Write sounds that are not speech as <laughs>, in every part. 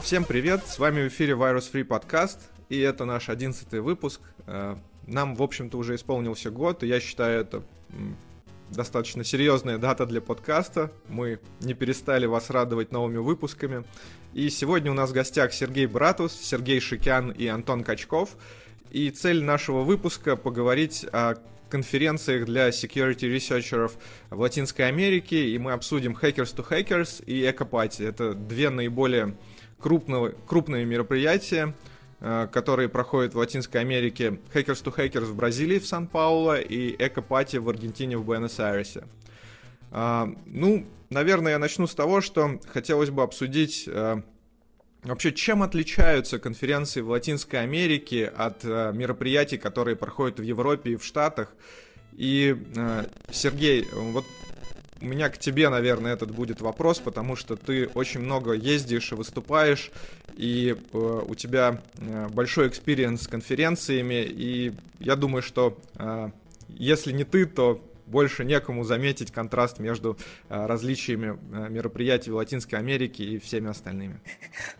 Всем привет, с вами в эфире Virus Free Podcast, и это наш одиннадцатый выпуск. Э, нам, в общем-то, уже исполнился год, и я считаю это достаточно серьезная дата для подкаста. Мы не перестали вас радовать новыми выпусками. И сегодня у нас в гостях Сергей Братус, Сергей Шикян и Антон Качков. И цель нашего выпуска поговорить о конференциях для security researchers в Латинской Америке, и мы обсудим Hackers to Hackers и Экопати. Это две наиболее крупного, крупные мероприятия, э, которые проходят в Латинской Америке. Hackers to Hackers в Бразилии, в Сан-Пауло, и Экопати в Аргентине, в Буэнос-Айресе. А, ну, наверное, я начну с того, что хотелось бы обсудить э, Вообще, чем отличаются конференции в Латинской Америке от э, мероприятий, которые проходят в Европе и в Штатах? И, э, Сергей, вот у меня к тебе, наверное, этот будет вопрос, потому что ты очень много ездишь и выступаешь, и э, у тебя э, большой experience с конференциями, и я думаю, что э, если не ты, то больше некому заметить контраст между э, различиями э, мероприятий в Латинской Америке и всеми остальными.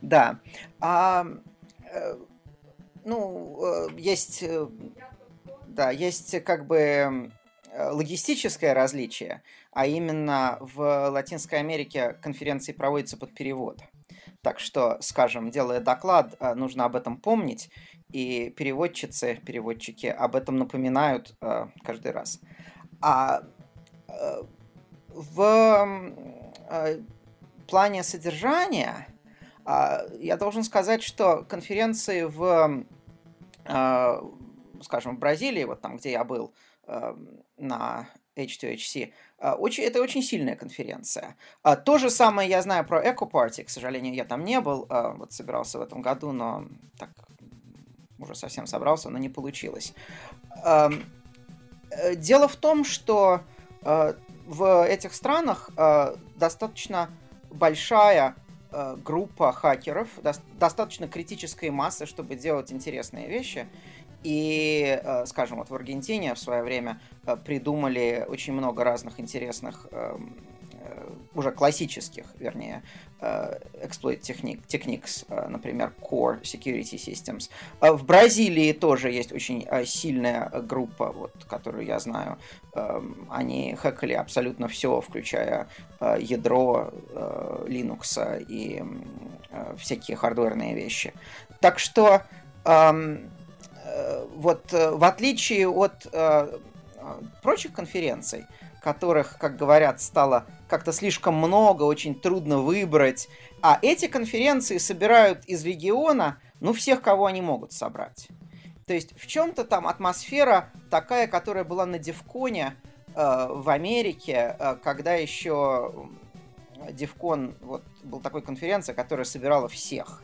Да. А, э, ну, есть, да, есть как бы логистическое различие, а именно в Латинской Америке конференции проводятся под перевод. Так что, скажем, делая доклад, нужно об этом помнить, и переводчицы, переводчики об этом напоминают каждый раз. А в плане содержания я должен сказать, что конференции в, скажем, в Бразилии, вот там, где я был, Эм, на H2HC. Э, очень, это очень сильная конференция. А, то же самое я знаю про Eco Party. К сожалению, я там не был. Э, вот собирался в этом году, но так уже совсем собрался, но не получилось. Э, дело в том, что в этих странах достаточно большая группа хакеров, достаточно критической массы, чтобы делать интересные вещи. И, э, скажем, вот в Аргентине в свое время э, придумали очень много разных интересных, эм, э, уже классических, вернее, exploit techniques, например, Core Security Systems. В Бразилии тоже есть очень сильная группа, вот, которую я знаю. Эм, они хэкали абсолютно все, включая ядро Linux и всякие хардверные вещи. Так что эм, Э, вот э, в отличие от э, прочих конференций, которых, как говорят, стало как-то слишком много, очень трудно выбрать, а эти конференции собирают из региона, ну, всех, кого они могут собрать. То есть в чем-то там атмосфера такая, которая была на Девконе э, в Америке, э, когда еще Девкон, вот был такой конференция, которая собирала всех.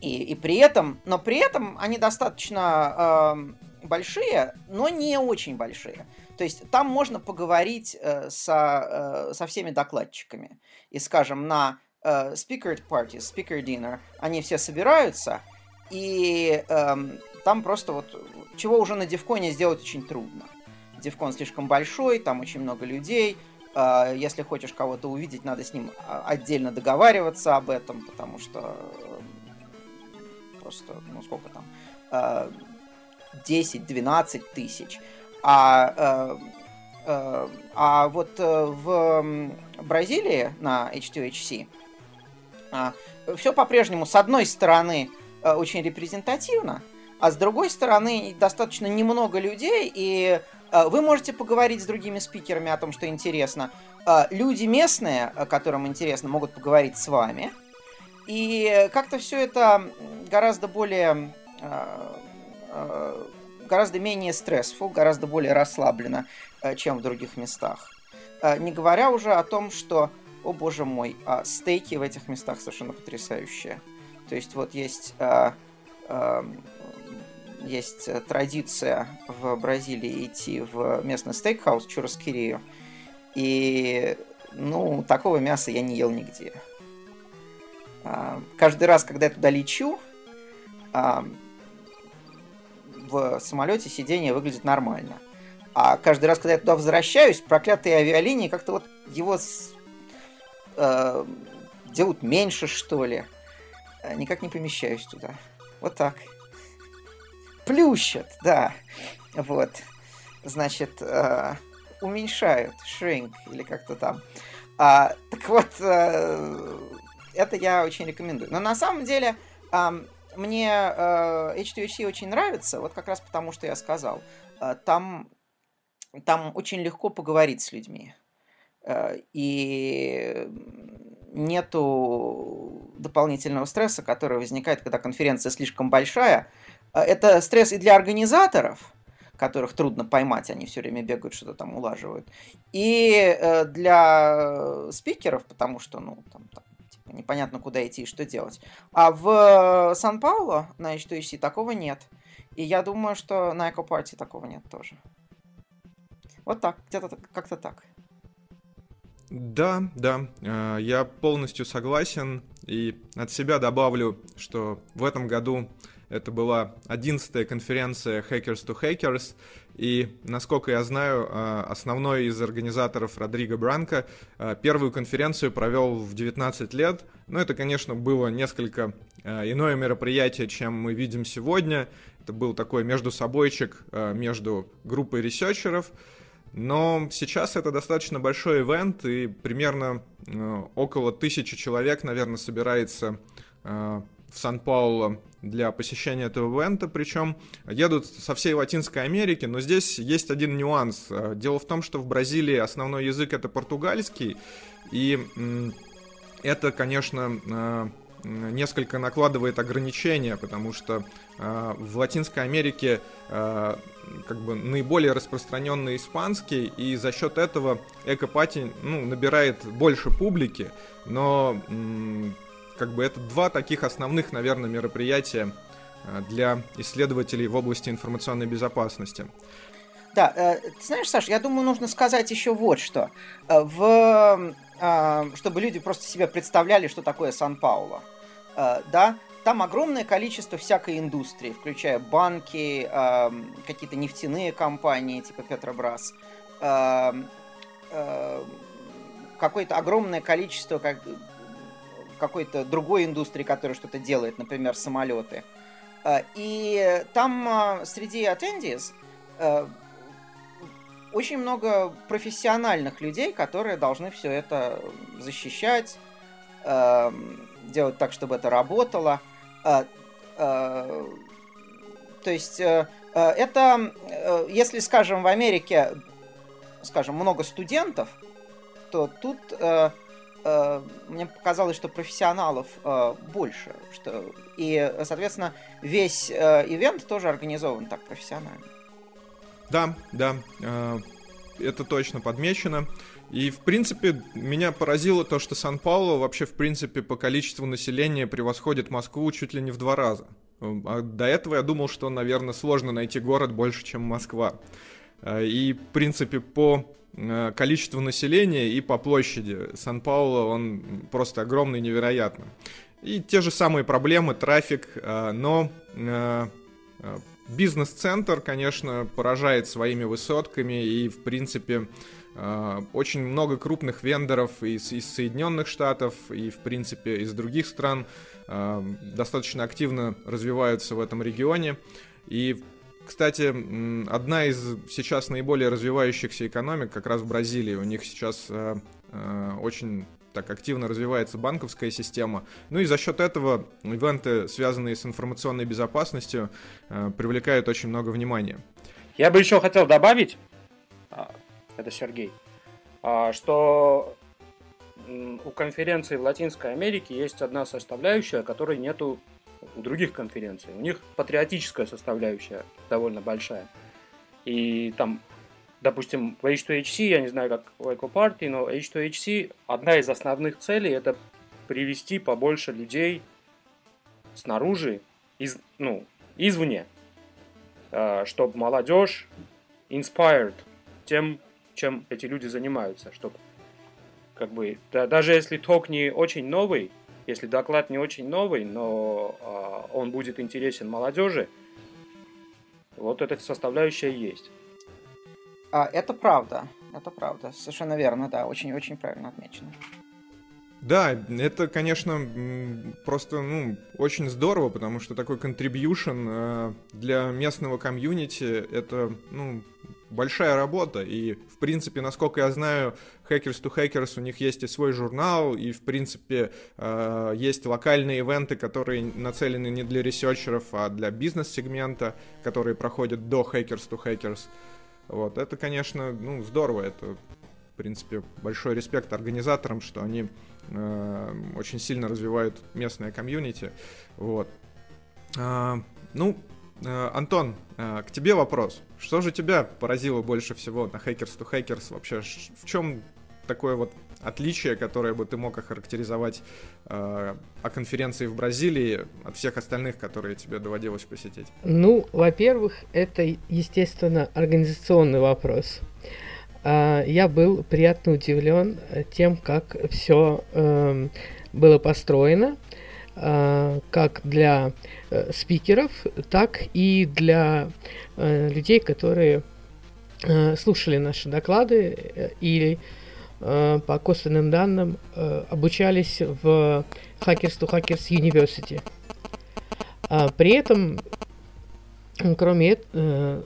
И, и при этом, но при этом они достаточно э, большие, но не очень большие. То есть там можно поговорить э, со, э, со всеми докладчиками. И, скажем, на э, speaker parties, speaker dinner, они все собираются, и э, там просто вот чего уже на Девконе сделать очень трудно. Девкон слишком большой, там очень много людей. Э, если хочешь кого-то увидеть, надо с ним а, отдельно договариваться об этом, потому что просто, ну сколько там, 10-12 э, тысяч. А, э, э, а вот в Бразилии на H2HC все по-прежнему, с одной стороны, очень репрезентативно, а с другой стороны, достаточно немного людей, и вы можете поговорить с другими спикерами о том, что интересно. Люди местные, которым интересно, могут поговорить с вами – и как-то все это гораздо более а, а, гораздо менее стрессфул, гораздо более расслабленно, э, чем в других местах. Э, не говоря уже о том, что, о боже мой, а стейки в этих местах совершенно потрясающие. То есть вот есть, э, эм, есть традиция в Бразилии идти в местный стейкхаус Чураскирию, и ну, такого мяса я не ел нигде. Каждый раз, когда я туда лечу, в самолете сиденье выглядит нормально. А каждый раз, когда я туда возвращаюсь, проклятые авиалинии как-то вот его с, э, делают меньше, что ли. Э, никак не помещаюсь туда. Вот так. Плющат, да. Вот. Значит, э, уменьшают, shrink, или как-то там. А, так вот, э, это я очень рекомендую. Но на самом деле, э, мне э, H2HC очень нравится, вот как раз потому, что я сказал. Э, там, там очень легко поговорить с людьми. Э, и нету дополнительного стресса, который возникает, когда конференция слишком большая. Э, это стресс и для организаторов, которых трудно поймать, они все время бегают, что-то там улаживают, и для спикеров, потому что, ну, там, там непонятно, куда идти и что делать. А в Сан-Пауло на H2HC такого нет. И я думаю, что на Эко Парти такого нет тоже. Вот так, где-то как-то так. Да, да, э, я полностью согласен. И от себя добавлю, что в этом году это была 11-я конференция Hackers to Hackers. И, насколько я знаю, э, основной из организаторов Родриго Бранко э, первую конференцию провел в 19 лет. Но это, конечно, было несколько иное мероприятие, чем мы видим сегодня. Это был такой между собойчик между группой ресерчеров. Но сейчас это достаточно большой ивент, и примерно около тысячи человек, наверное, собирается в Сан-Пауло для посещения этого ивента, причем едут со всей Латинской Америки, но здесь есть один нюанс. Э, дело в том, что в Бразилии основной язык это португальский, и это, конечно, э, несколько накладывает ограничения, потому что э, в Латинской Америке как бы наиболее распространенный испанский, и за счет этого Экопати ну, набирает больше публики, но как бы это два таких основных, наверное, мероприятия э, для исследователей в области информационной безопасности. Да, э, ты знаешь, Саш, я думаю, нужно сказать еще вот что. Э, в чтобы люди просто себе представляли, что такое Сан-Пауло. Да, там огромное количество всякой индустрии, включая банки, какие-то нефтяные компании типа Петробрас, какое-то огромное количество как, какой-то другой индустрии, которая что-то делает, например, самолеты. И там среди attendees очень много профессиональных людей, которые должны все это защищать, э, делать так, чтобы это работало. Э, э, то есть э, э это, э, если, скажем, в Америке, скажем, много студентов, то тут э, э, мне показалось, что профессионалов э, больше, что и, соответственно, весь э, ивент тоже организован так профессионально. Да, да, э, это точно подмечено. И, в принципе, меня поразило то, что Сан-Пауло вообще, в принципе, по количеству населения превосходит Москву чуть ли не в два раза. А до этого я думал, что, наверное, сложно найти город больше, чем Москва. Э, и, в принципе, по э, количеству населения и по площади Сан-Пауло он просто огромный, невероятно. И те же самые проблемы, трафик, но Бизнес-центр, конечно, поражает своими высотками и, в принципе, э, очень много крупных вендоров из, из Соединенных Штатов и, в принципе, из других стран э, достаточно активно развиваются в этом регионе. И, кстати, одна из сейчас наиболее развивающихся экономик как раз в Бразилии. У них сейчас э, очень так активно развивается банковская система. Ну и за счет этого ивенты, связанные с информационной безопасностью, э, привлекают очень много внимания. Я бы еще хотел добавить, а, это Сергей, а, что у конференции в Латинской Америке есть одна составляющая, которой нету у других конференций. У них патриотическая составляющая довольно большая. И там допустим, в H2HC, я не знаю, как в EcoParty, но H2HC, одна из основных целей это привести побольше людей снаружи, из, ну, извне, э, чтобы молодежь inspired тем, чем эти люди занимаются, чтобы как бы, да, даже если ток не очень новый, Если доклад не очень новый, но э, он будет интересен молодежи, вот эта составляющая есть. А, это правда, это правда, совершенно верно, да, очень-очень правильно отмечено. Да, это, конечно, просто, ну, очень здорово, потому что такой contribution э, для местного комьюнити — это, ну, большая работа, и, в принципе, насколько я знаю, Hackers to Hackers у них есть и свой журнал, и, в принципе, э, есть локальные ивенты, которые нацелены не для researcher ов, а для бизнес-сегмента, которые проходят до Hackers to Hackers. Вот, это, конечно, ну, здорово, это, в принципе, большой респект организаторам, что они очень сильно развивают местное комьюнити. Вот. А, ну, э, Антон, э, к тебе вопрос. Что же тебя поразило больше всего на Hackers to Hackers? Вообще, в чем такое вот отличие, которое бы ты мог охарактеризовать э, о конференции в Бразилии от всех остальных, которые тебе доводилось посетить? Ну, во-первых, это, естественно, организационный вопрос. А, я был приятно удивлен э, тем, как все эм, было построено, а, как для э, спикеров, так и для э, людей, которые слушали наши доклады или по косвенным данным обучались в Hackers to Hackers University. А, при этом Кроме, э,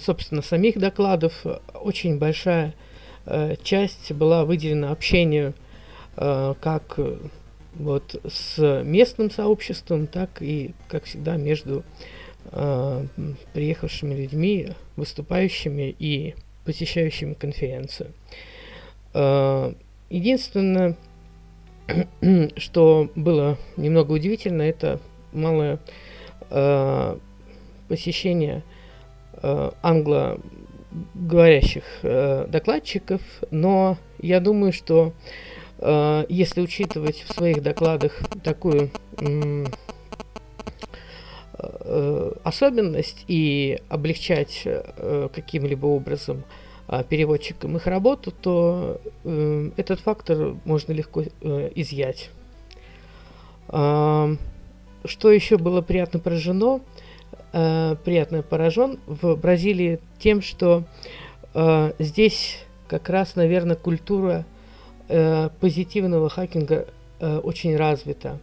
собственно, самих докладов, очень большая э, часть была выделена общению э, как вот с местным сообществом, так и, как всегда, между приехавшими людьми, выступающими и посещающими конференцию. Единственное, <clears throat> что было немного удивительно, это малое посещения э, англоговорящих э, докладчиков, но я думаю, что э, если учитывать в своих докладах такую э, особенность и облегчать каким-либо образом переводчикам их работу, то этот фактор можно легко изъять. Что еще было приятно поражено – э, приятно поражен в Бразилии тем, что э, здесь как раз, наверное, культура э, позитивного хакинга э, очень развита.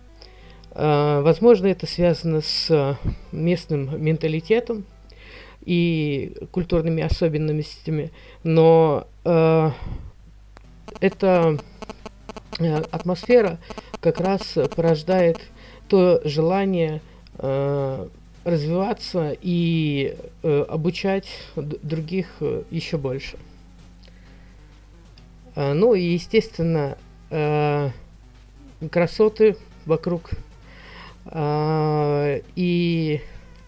Э, возможно, это связано с местным менталитетом и культурными особенностями, но э, эта э, атмосфера как раз порождает то желание э, развиваться и э, обучать других э, еще больше. Э, ну и, естественно, э, красоты вокруг э, и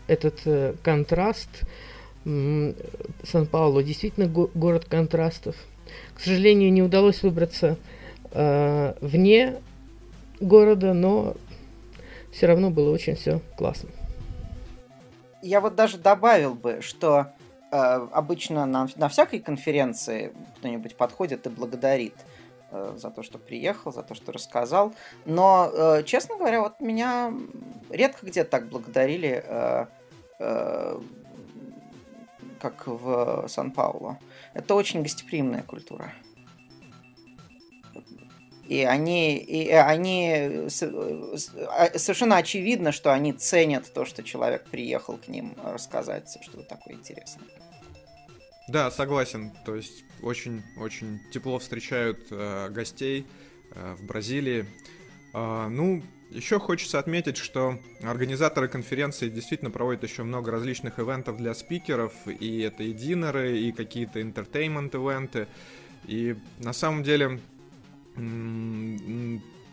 этот э, контраст. Сан-Паулу действительно го- город контрастов. К сожалению, не удалось выбраться э, вне города, но все равно было очень все классно я вот даже добавил бы, что э, обычно на, на всякой конференции кто-нибудь подходит и благодарит э, за то, что приехал, за то, что рассказал. Но, э, честно говоря, вот меня редко где так благодарили, э, э, как в Сан-Паулу. Это очень гостеприимная культура. И они, и они а, совершенно очевидно, что они ценят то, что человек приехал к ним рассказать что-то такое интересное. Да, согласен. То есть очень-очень тепло встречают э, гостей э, в Бразилии. Э, ну, еще хочется отметить, что организаторы конференции действительно проводят еще много различных ивентов для спикеров, и это и dinner ы, и какие-то entertainment-ивенты. И на самом деле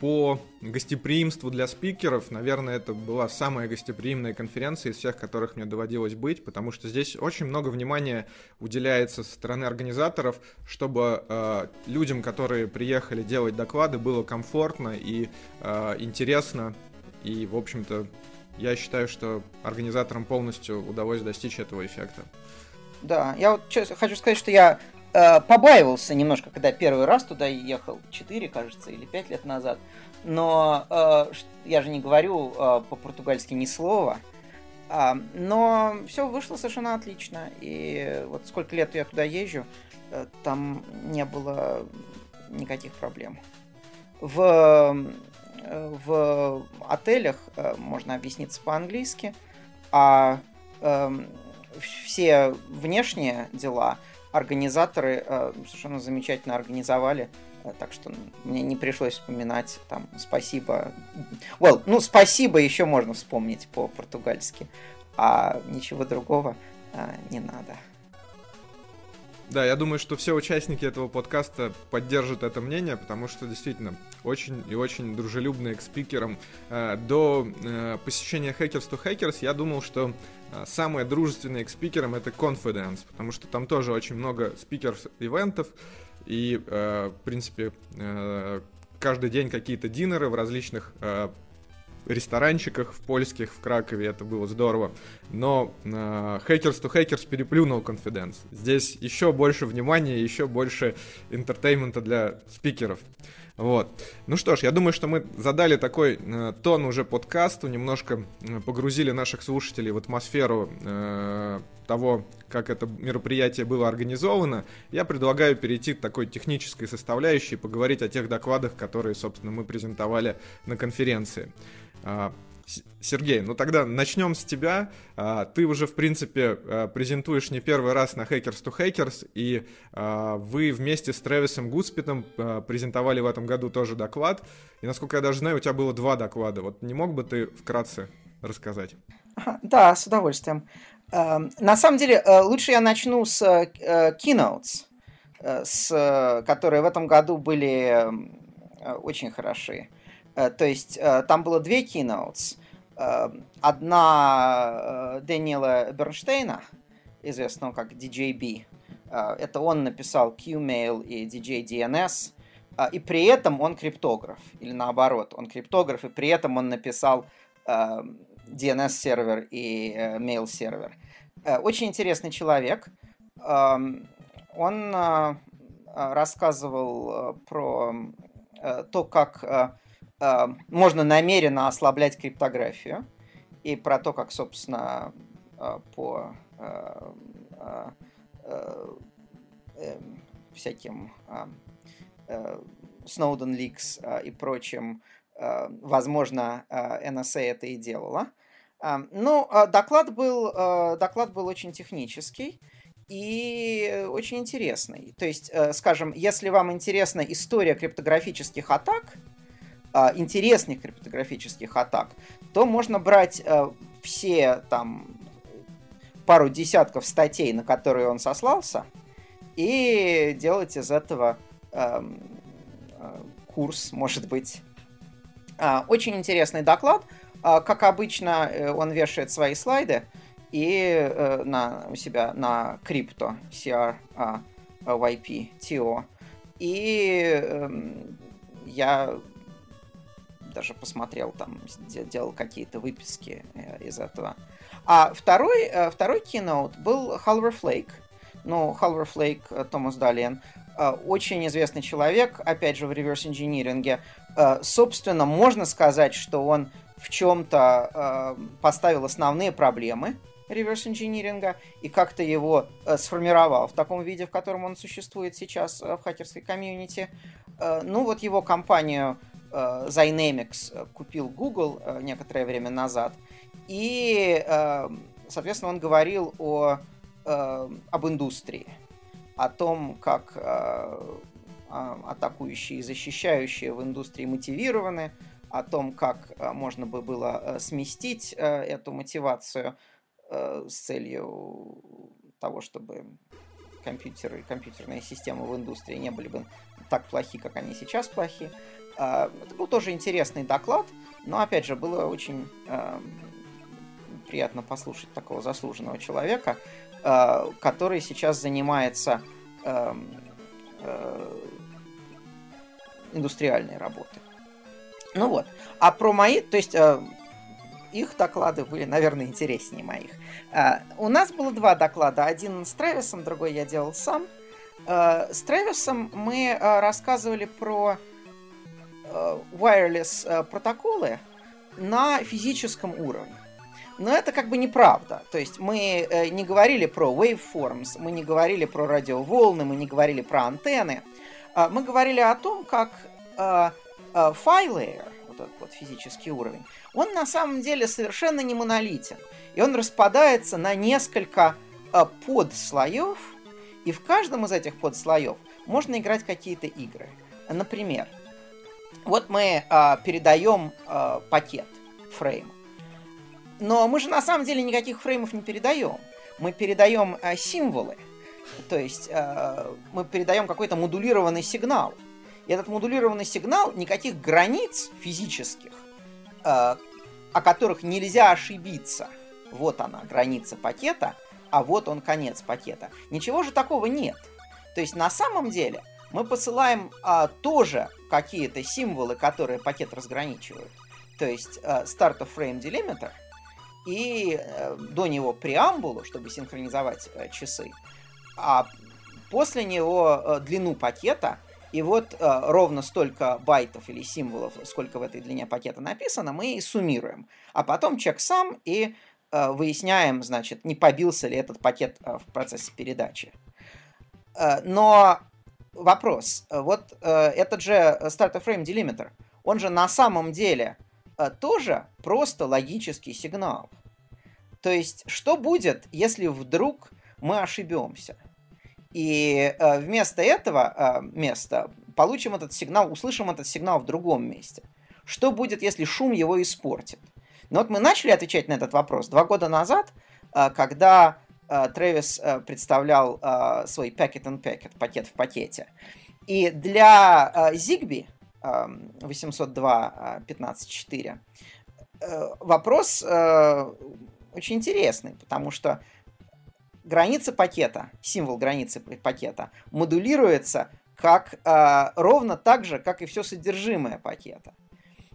по гостеприимству для спикеров, наверное, это была самая гостеприимная конференция из всех, которых мне доводилось быть, потому что здесь очень много внимания уделяется со стороны организаторов, чтобы э, людям, которые приехали делать доклады, было комфортно и э, интересно. И, в общем-то, я считаю, что организаторам полностью удалось достичь этого эффекта. Да, я вот хочу сказать, что я э, побаивался немножко, когда первый раз туда ехал, 4, кажется, или 5 лет назад. Но э, я же не говорю э, по-португальски ни слова. А, но все вышло совершенно отлично. И вот сколько лет я туда езжу, э, там не было никаких проблем. В, э, в отелях э, можно объясниться по-английски, а э, все внешние дела организаторы э, совершенно замечательно организовали. Э, так что мне не пришлось вспоминать там спасибо. Well, ну, спасибо еще можно вспомнить по-португальски, а ничего другого э, не надо. Да, я думаю, что все участники этого подкаста поддержат это мнение, потому что действительно очень и очень дружелюбные к спикерам. До посещения Hackers to Hackers я думал, что э, самые дружественные к спикерам это Confidence, потому что там тоже очень много спикеров-ивентов, и, в принципе, каждый день какие-то dinner ы в различных ресторанчиках в польских в Кракове, это было здорово. Но э, Hackers to Hackers переплюнул CONFidence. Здесь еще больше внимания, еще больше entertainment а для спикеров. Вот. Ну что ж, я думаю, что мы задали такой э, тон уже подкасту, немножко э, погрузили наших слушателей в атмосферу э, того, как это мероприятие было организовано. Я предлагаю перейти к такой технической составляющей, поговорить о тех докладах, которые, собственно, мы презентовали на конференции. А, Сергей, ну тогда начнем с тебя. А, ты уже, в принципе, а, презентуешь не первый раз на Hackers to Hackers, и вы вместе с Трэвисом Гудспитом презентовали в этом году тоже доклад. И, насколько я даже знаю, у тебя было два доклада. Вот не мог бы ты вкратце рассказать? Да, с удовольствием. На самом деле, э, лучше я начну с э, keynotes, э, с, которые в этом году были очень хороши. Э, то есть э, там было две keynotes. Э, одна Дэниела Бернштейна, известного как DJB. Это он написал Qmail и DJ DNS. И при этом он криптограф. Или наоборот, он криптограф, и при этом он написал DNS-сервер и mail-сервер. Очень интересный человек. Эм, он рассказывал про то, как э, можно намеренно ослаблять криптографию и про то, как, собственно, э, по э, э, э, эм, всяким э, э, Snowden Leaks э, и прочим, э, возможно, э, NSA это и делала. Э, ну, э, доклад был, э, доклад был очень технический и очень интересный. То есть, э, скажем, если вам интересна история криптографических атак, а, интересных криптографических атак, то можно брать а, все там пару десятков статей, на которые он сослался, и делать из этого а, курс, может быть. Очень интересный доклад. Как обычно, э, он вешает свои слайды и э, на, у себя на крипто, CR, YP, TO. И эм, я даже посмотрел там, делал какие-то выписки э, из этого. А второй, э, второй keynote был Halver Flake. Ну, Halver Flake, э, Томас Далиен, очень известный человек, опять же, в реверс-инжиниринге. Собственно, можно сказать, что он в чем-то поставил основные проблемы реверс-инжиниринга и как-то его сформировал в таком виде, в котором он существует сейчас в хакерской комьюнити. Ну, вот его компанию Zynamics э, купил Google э, некоторое время назад. И, э, соответственно, он говорил о, э, об индустрии, о том, как э, атакующие и защищающие в индустрии мотивированы, о том, как э, можно бы было э, сместить э, эту мотивацию э, с целью того, чтобы компьютеры компьютерные системы в индустрии не были бы так плохи, как они сейчас плохи. А, это был тоже интересный доклад, но, опять же, было очень э, приятно послушать такого заслуженного человека, э, который сейчас занимается индустриальной работой. Ну вот. А про мои, то есть их доклады были, наверное, интереснее моих. У нас было два доклада. Один с Трэвисом, другой я делал сам. С Трэвисом мы рассказывали про wireless протоколы на физическом уровне. Но это как бы неправда. То есть мы не говорили про waveforms, мы не говорили про радиоволны, мы не говорили про антенны. Мы говорили о том, как файлы, вот этот вот физический уровень, он на самом деле совершенно не монолитен. И он распадается на несколько подслоев, и в каждом из этих подслоев можно играть какие-то игры. Например, вот мы э, передаем э, пакет, фрейм. Но мы же на самом деле никаких фреймов не передаем. Мы передаем э, символы. То есть э, мы передаем какой-то модулированный сигнал. И этот модулированный сигнал никаких границ физических, э, о которых нельзя ошибиться. Вот она, граница пакета, а вот он конец пакета. Ничего же такого нет. То есть на самом деле мы посылаем а, тоже какие-то символы, которые пакет разграничивают. То есть а, start of frame delimiter и а, до него преамбулу, чтобы синхронизовать а, часы, а после него а, длину пакета, и вот а, ровно столько байтов или символов, сколько в этой длине пакета написано, мы и суммируем. А потом чек сам и Э, выясняем, значит, не побился ли этот пакет э, в процессе передачи. Э, но вопрос, вот этот же Start Frame Delimiter, он же на самом деле тоже просто логический сигнал. То есть, что будет, если вдруг мы ошибемся? И вместо этого места получим этот сигнал, услышим этот сигнал в другом месте. Что будет, если шум его испортит? Но вот мы начали отвечать на этот вопрос два года назад, э, когда э, Трэвис э, представлял свой packet and packet, пакет в пакете. И для Zigbee 802.15.4 вопрос очень интересный, потому что граница пакета, символ границы пакета, модулируется как ровно так же, как и все содержимое пакета.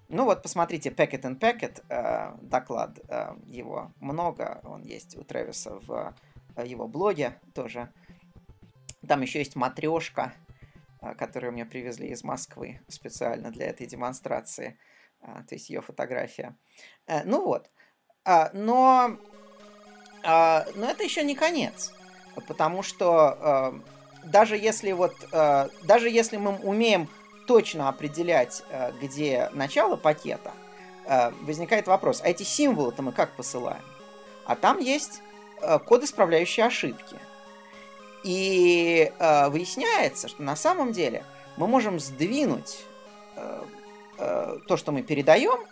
Ну вот, посмотрите, Packet and Packet, э, доклад э, его много, он есть у Трэвиса в э, его блоге тоже. Там еще есть матрешка, э, которую мне привезли из Москвы специально для этой демонстрации. Э, то есть ее фотография. Э, ну вот. Э, но, но это еще не конец. Потому что даже если вот, даже если мы умеем точно определять, где начало пакета, возникает вопрос, а эти символы-то мы как посылаем? А там есть код, исправляющий ошибки. И выясняется, что на самом деле мы можем сдвинуть то, что мы передаем,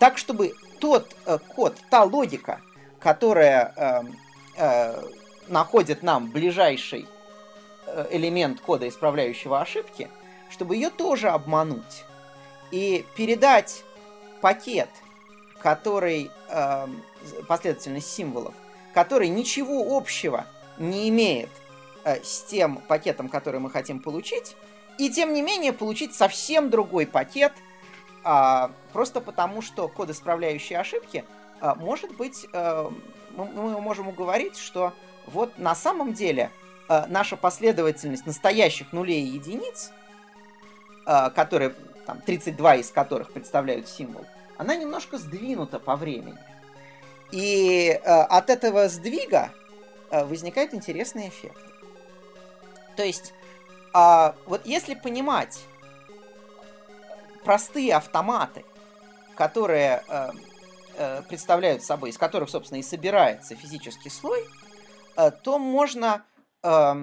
так, чтобы тот код, та логика, которая находит нам ближайший элемент кода, исправляющего ошибки – чтобы ее тоже обмануть и передать пакет, который э, последовательность символов, который ничего общего не имеет э, с тем пакетом, который мы хотим получить, и тем не менее получить совсем другой пакет, э, просто потому что код, исправляющий ошибки, э, может быть, э, мы, мы можем уговорить, что вот на самом деле э, наша последовательность настоящих нулей и единиц – Э, которые, там, 32 из которых представляют символ, она немножко сдвинута по времени. И э, от этого сдвига э, возникает интересный эффект. То есть, э, вот если понимать простые автоматы, которые э, э, представляют собой, из которых, собственно, и собирается физический слой, э, то можно э,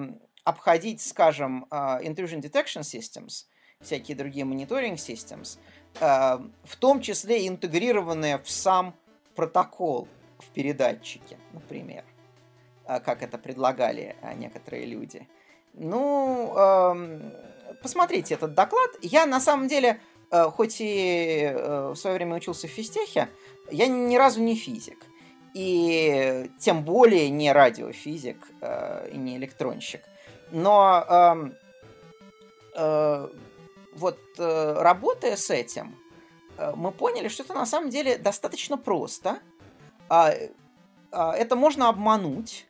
обходить, скажем, э, intrusion detection systems всякие другие мониторинг systems, э, в том числе интегрированные в сам протокол в передатчике, например, э, как это предлагали э, некоторые люди. Ну, эм, посмотрите этот доклад. Я на самом деле, хоть и в свое время учился в физтехе, я ни разу не физик. И тем более не радиофизик и не электронщик. Но эм, вот э, работая с этим, э, мы поняли, что это на самом деле достаточно просто. А, а, это можно обмануть.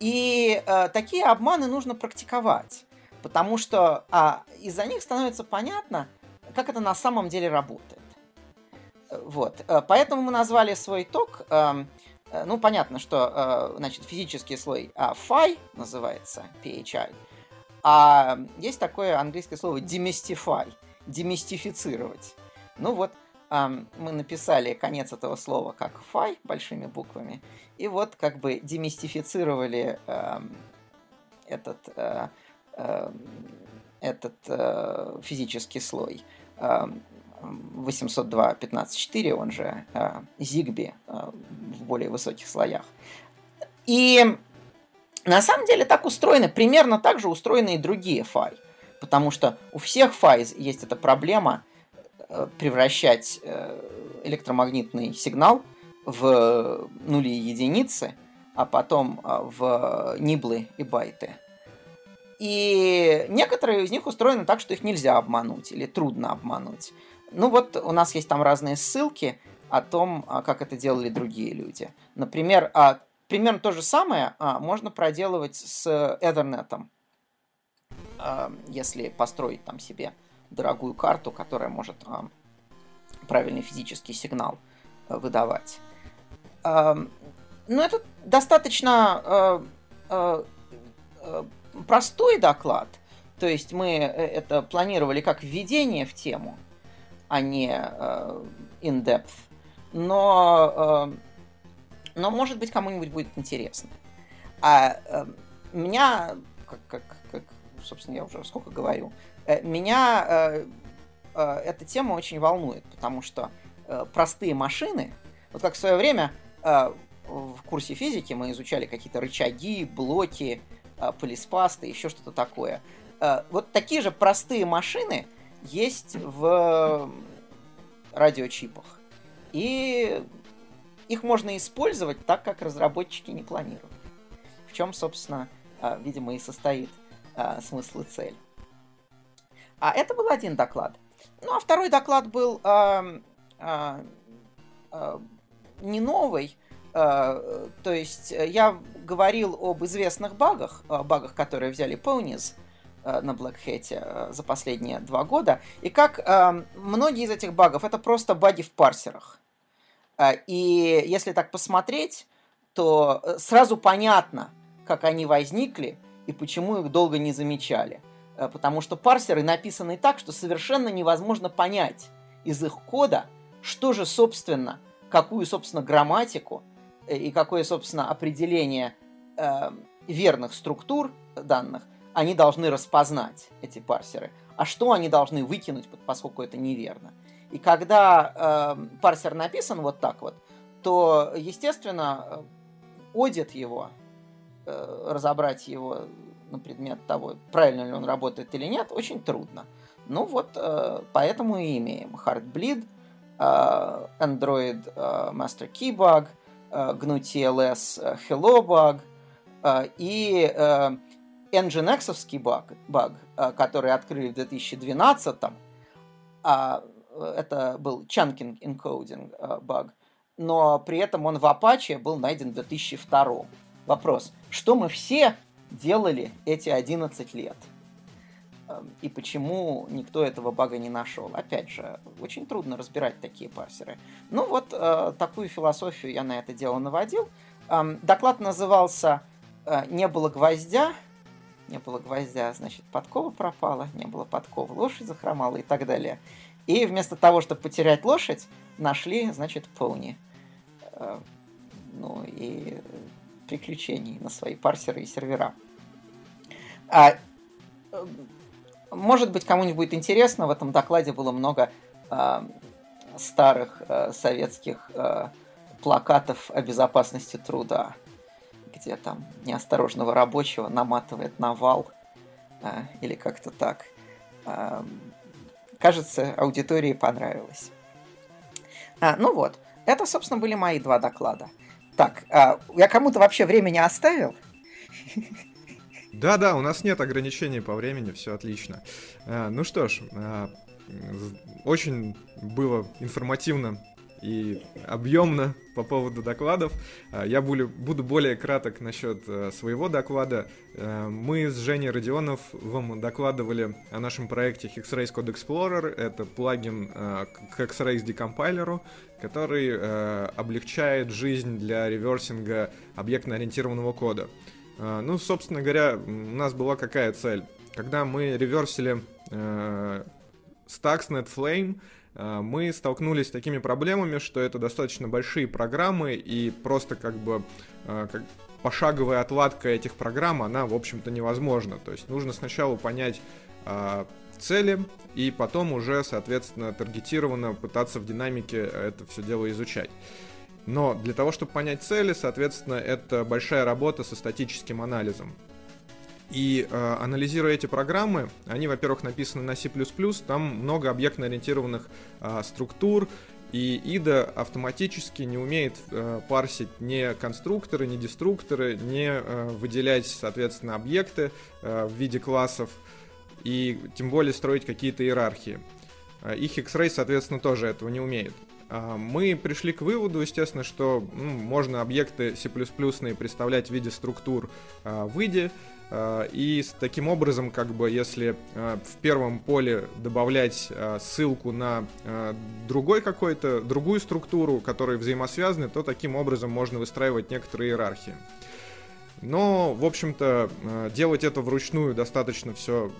И э, такие обманы нужно практиковать. потому что а, из-за них становится понятно, как это на самом деле работает. Вот. Э, поэтому мы назвали свой ток, э, ну, понятно, что, значит, физический слой phi называется, PHI, а есть такое английское слово demystify, демистифицировать. Ну вот, мы написали конец этого слова как phi большими буквами, и вот как бы демистифицировали этот, этот физический слой. 802.15.4, он же э, э, в более высоких слоях. И на самом деле так устроены, примерно так же устроены и другие фай. Потому что у всех фай есть эта проблема э, превращать э, электромагнитный сигнал в нули и единицы, а потом э, в ниблы и байты. И некоторые из них устроены так, что их нельзя обмануть или трудно обмануть. Ну вот у нас есть там разные ссылки о том, а, как это делали другие люди. Например, а, примерно то же самое а, можно проделывать с Ethernet. Если построить там себе дорогую карту, которая может правильный физический сигнал выдавать. Но это достаточно простой доклад. То есть мы э, это планировали как введение в тему – а не э, in-depth. Но, э, но, может быть, кому-нибудь будет интересно. А э, меня, как, как, как, собственно, я уже сколько говорю, э, меня э, э, эта тема очень волнует, потому что э, простые машины, вот как в свое время э, в курсе физики мы изучали какие-то рычаги, блоки, э, полиспасты, еще что-то такое. Э, вот такие же простые машины – есть в радиочипах. И их можно использовать так, как разработчики не планируют. В чем, собственно, видимо, и состоит смысл и цель. А это был один доклад. Ну, а второй доклад был э, э, э, не новый. Э, то есть я говорил об известных багах, багах, которые взяли Ponies, Э, на Black Hat э, за последние два года. И как э, многие из этих багов это просто баги в парсерах. И если так посмотреть, то сразу понятно, как они возникли и почему их долго не замечали. Потому что парсеры написаны так, что совершенно невозможно понять из их кода, что же, собственно, какую, собственно, грамматику и какое, собственно, определение э, верных структур данных – они должны распознать, эти парсеры. А что они должны выкинуть, поскольку это неверно. И когда э, парсер написан вот так вот, то, естественно, одит его, э, разобрать его на предмет того, правильно ли он работает или нет, очень трудно. Ну вот, э, поэтому и имеем Heartbleed, э, Android э, Master Key Bug, э, GNU TLS Hello Bug и Nginx баг, баг, который открыли в 2012, а, это был chunking encoding баг, но при этом он в Apache был найден в 2002. Вопрос, что мы все делали эти 11 лет? Эм, и почему никто этого бага не нашел? Опять же, очень трудно разбирать такие парсеры. Ну вот, э, такую философию я на это дело наводил. Эм, доклад назывался «Не было гвоздя», не было гвоздя, значит, подкова пропала, не было подковы, лошадь захромала и так далее. И вместо того, чтобы потерять лошадь, нашли, значит, пони. Э, ну и приключений на свои парсеры и сервера. А, э, может быть, кому-нибудь будет интересно, в этом докладе было много а, старых а, советских а, плакатов о безопасности труда где там неосторожного рабочего наматывает на вал или как-то так. А, кажется, аудитории понравилось. А, ну вот, это, собственно, были мои два доклада. Так, а, я кому-то вообще времени оставил? Да-да, у нас нет ограничений по времени, все отлично. А, ну что ж, а, очень было информативно и объемно по поводу докладов. Э, я буду более краток насчет э, своего доклада. Мы с Женей Родионов вам докладывали о нашем проекте Hexrace Code Explorer. Это плагин к Hexrace декомпайлеру, который облегчает жизнь для реверсинга объектно-ориентированного кода. Ну, собственно говоря, у нас была какая цель? Когда мы реверсили Stuxnet Flame, э, мы столкнулись с такими проблемами, что это достаточно большие программы, и просто как бы э, как пошаговая отладка этих программ, она, в общем-то, невозможна. То есть нужно сначала понять э, цели, и потом уже, соответственно, таргетированно пытаться в динамике это все дело изучать. Но для того, чтобы понять цели, соответственно, это большая работа со статическим анализом. И э, анализируя эти программы, они, во-первых, написаны на C++, там много объектно-ориентированных э, структур, и IDA автоматически не умеет э, парсить ни конструкторы, ни деструкторы, не э, выделять, соответственно, объекты э, в виде классов, и тем более строить какие-то иерархии. Э, и X-Ray, соответственно, тоже этого не умеет. А, мы пришли к выводу, естественно, что ну, можно объекты C++ представлять в виде структур э, в IDE, Э, и таким образом, как бы, если э, в первом поле добавлять ссылку на другой какой-то, другую структуру, которые взаимосвязаны, то таким образом можно выстраивать некоторые иерархии. Но, в общем-то, делать это вручную достаточно все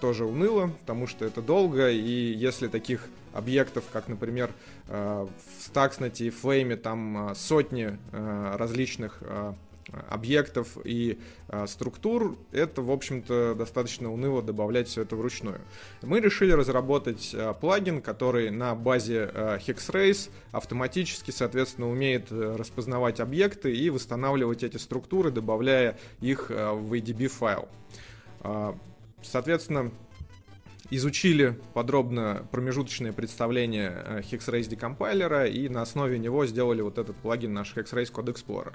тоже уныло, потому что это долго, и если таких объектов, как, например, в Stuxnet и Flame, там сотни различных объектов и э, структур, это, в общем-то, достаточно уныло добавлять все это вручную. Мы решили разработать э, плагин, который на базе э, Hexrace автоматически, соответственно, умеет распознавать объекты и восстанавливать эти структуры, добавляя их в ADB файл. Соответственно, изучили подробно промежуточное представление э, Hexrace декомпайлера и на основе него сделали вот этот плагин наш Hexrace Code Explorer.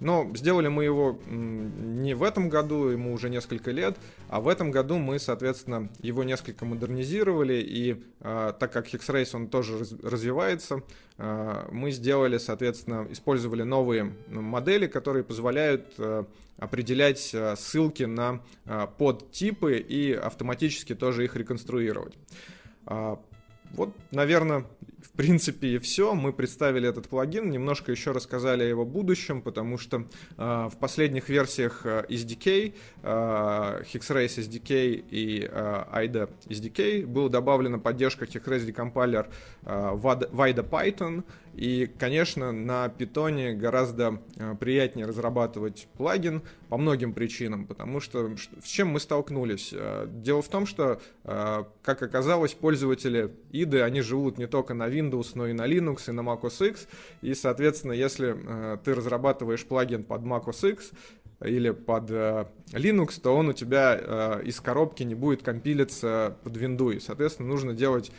Но сделали мы его не в этом году, ему уже несколько лет, а в этом году мы, соответственно, его несколько модернизировали, и э, так как Hexrace он тоже развивается, э, мы сделали, соответственно, использовали новые модели, которые позволяют определять э, ссылки на э, подтипы и автоматически тоже их реконструировать. А, вот, наверное, в принципе и все. Мы представили этот плагин, немножко еще рассказали о его будущем, потому что э, в последних версиях SDK, э, Hexrace SDK и IDA SDK была добавлена поддержка Hexrace Decompiler э, в IDA Python, и, конечно, на питоне гораздо э, приятнее разрабатывать плагин по многим причинам, потому что с чем мы столкнулись? Э, дело в том, что, э, как оказалось, пользователи IDE, они живут не только на Windows, но и на Linux, и на Mac OS X, и, соответственно, если ты разрабатываешь плагин под Mac OS X, или под э, Linux, то он у тебя э, из коробки не будет компилиться под. И, соответственно, нужно делать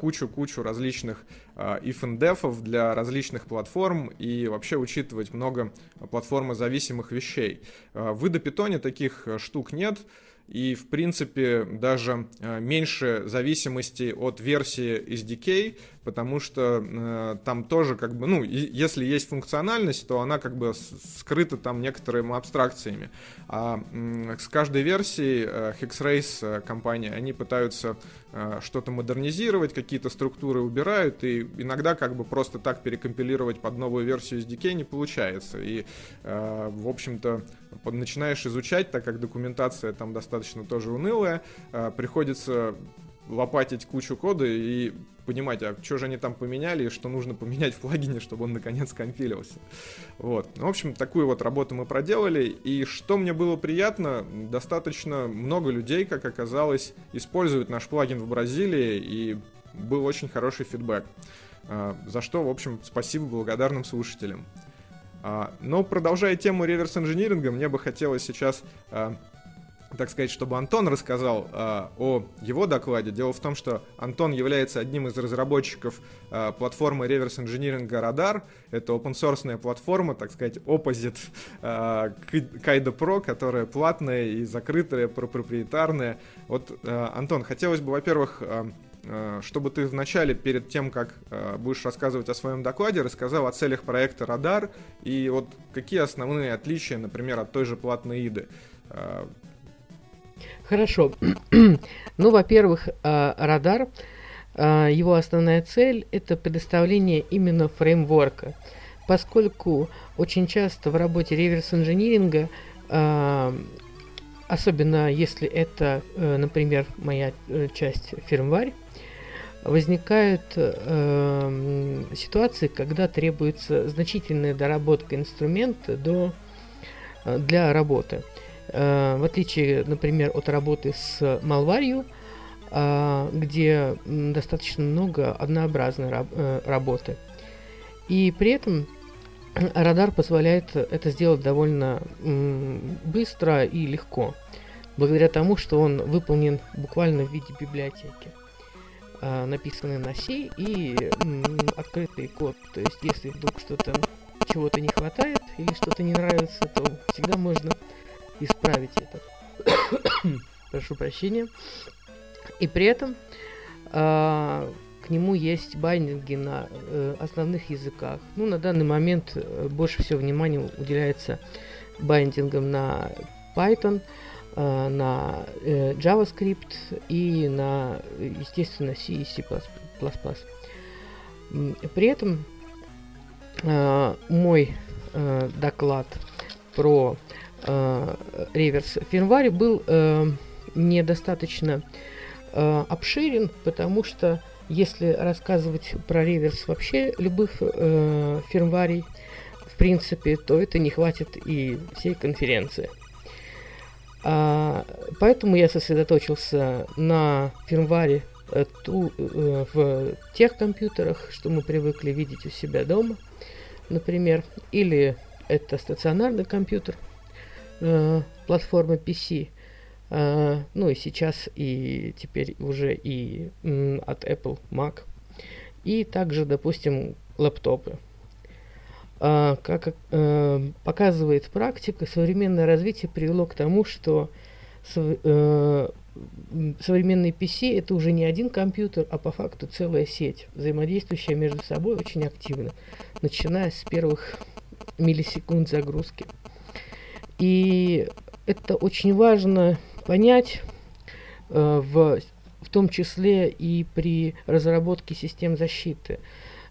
кучу-кучу различных э, if and defов для различных платформ и вообще учитывать много платформозависимых вещей. В Python таких штук нет и, в принципе, даже меньше зависимости от версии SDK, потому что э, там тоже как бы, ну, если есть функциональность, то она как бы скрыта там некоторыми абстракциями. А э, с каждой версией э, Hexrace э, компания, они пытаются э, что-то модернизировать, какие-то структуры убирают, и иногда как бы просто так перекомпилировать под новую версию SDK не получается. И, э, в общем-то, начинаешь изучать, так как документация там достаточно тоже унылая, э, приходится лопатить кучу кода и понимать, а что же они там поменяли и что нужно поменять в плагине, чтобы он наконец компилился. Вот. В общем, такую вот работу мы проделали. И что мне было приятно, достаточно много людей, как оказалось, используют наш плагин в Бразилии, и был очень хороший фидбэк. А, за что, в общем, спасибо благодарным слушателям. А, но продолжая тему реверс-инжиниринга, мне бы хотелось сейчас а, так сказать, чтобы Антон рассказал э, о его докладе. Дело в том, что Антон является одним из разработчиков э, платформы реверс инжиниринга Radar. Это open source платформа, так сказать, оппозит э, Kaido Pro, которая платная и закрытая, проприетарная. Вот, э, Антон, хотелось бы, во-первых, э, чтобы ты вначале, перед тем, как будешь рассказывать о своем докладе, рассказал о целях проекта «Радар» и вот какие основные отличия, например, от той же платной ИДы. Хорошо. <clears throat> ну, во-первых, «Радар», его основная цель – это предоставление именно фреймворка, поскольку очень часто в работе реверс-инжиниринга особенно если это, э, например, моя э, часть фирмварь, возникают э, ситуации, когда требуется значительная доработка инструмента до, э, для работы. Э, в отличие, например, от работы с малварью, э, где достаточно много однообразной э, работы. И при этом Радар позволяет это сделать довольно быстро и легко, благодаря тому, что он выполнен буквально в виде библиотеки, написанной на C и открытый код. То есть, если вдруг что-то чего-то не хватает или что-то не нравится, то всегда можно исправить это. <coughs> Прошу прощения. И при этом а, к нему есть байдинги на э, основных языках. Ну, на данный момент э, больше всего внимания уделяется байдингам на Python, э, на э, JavaScript и на, естественно, C и C++. При этом э, мой э, доклад про э, реверс фирмваре был недостаточно э, обширен, потому что если рассказывать про реверс вообще любых э, в принципе, то это не хватит и всей конференции. А, поэтому я сосредоточился на фирмваре э, э, в тех компьютерах, что мы привыкли видеть у себя дома, например, или это стационарный компьютер э, платформы PC, Uh, ну и сейчас, и теперь уже и м, от Apple Mac. И также, допустим, лэптопы. Uh, как uh, показывает практика, современное развитие привело к тому, что сов, э, современный PC это уже не один компьютер, а по факту целая сеть, взаимодействующая между собой очень активно, начиная с первых миллисекунд загрузки. И это очень важно понять, э, в, в том числе и при разработке систем защиты,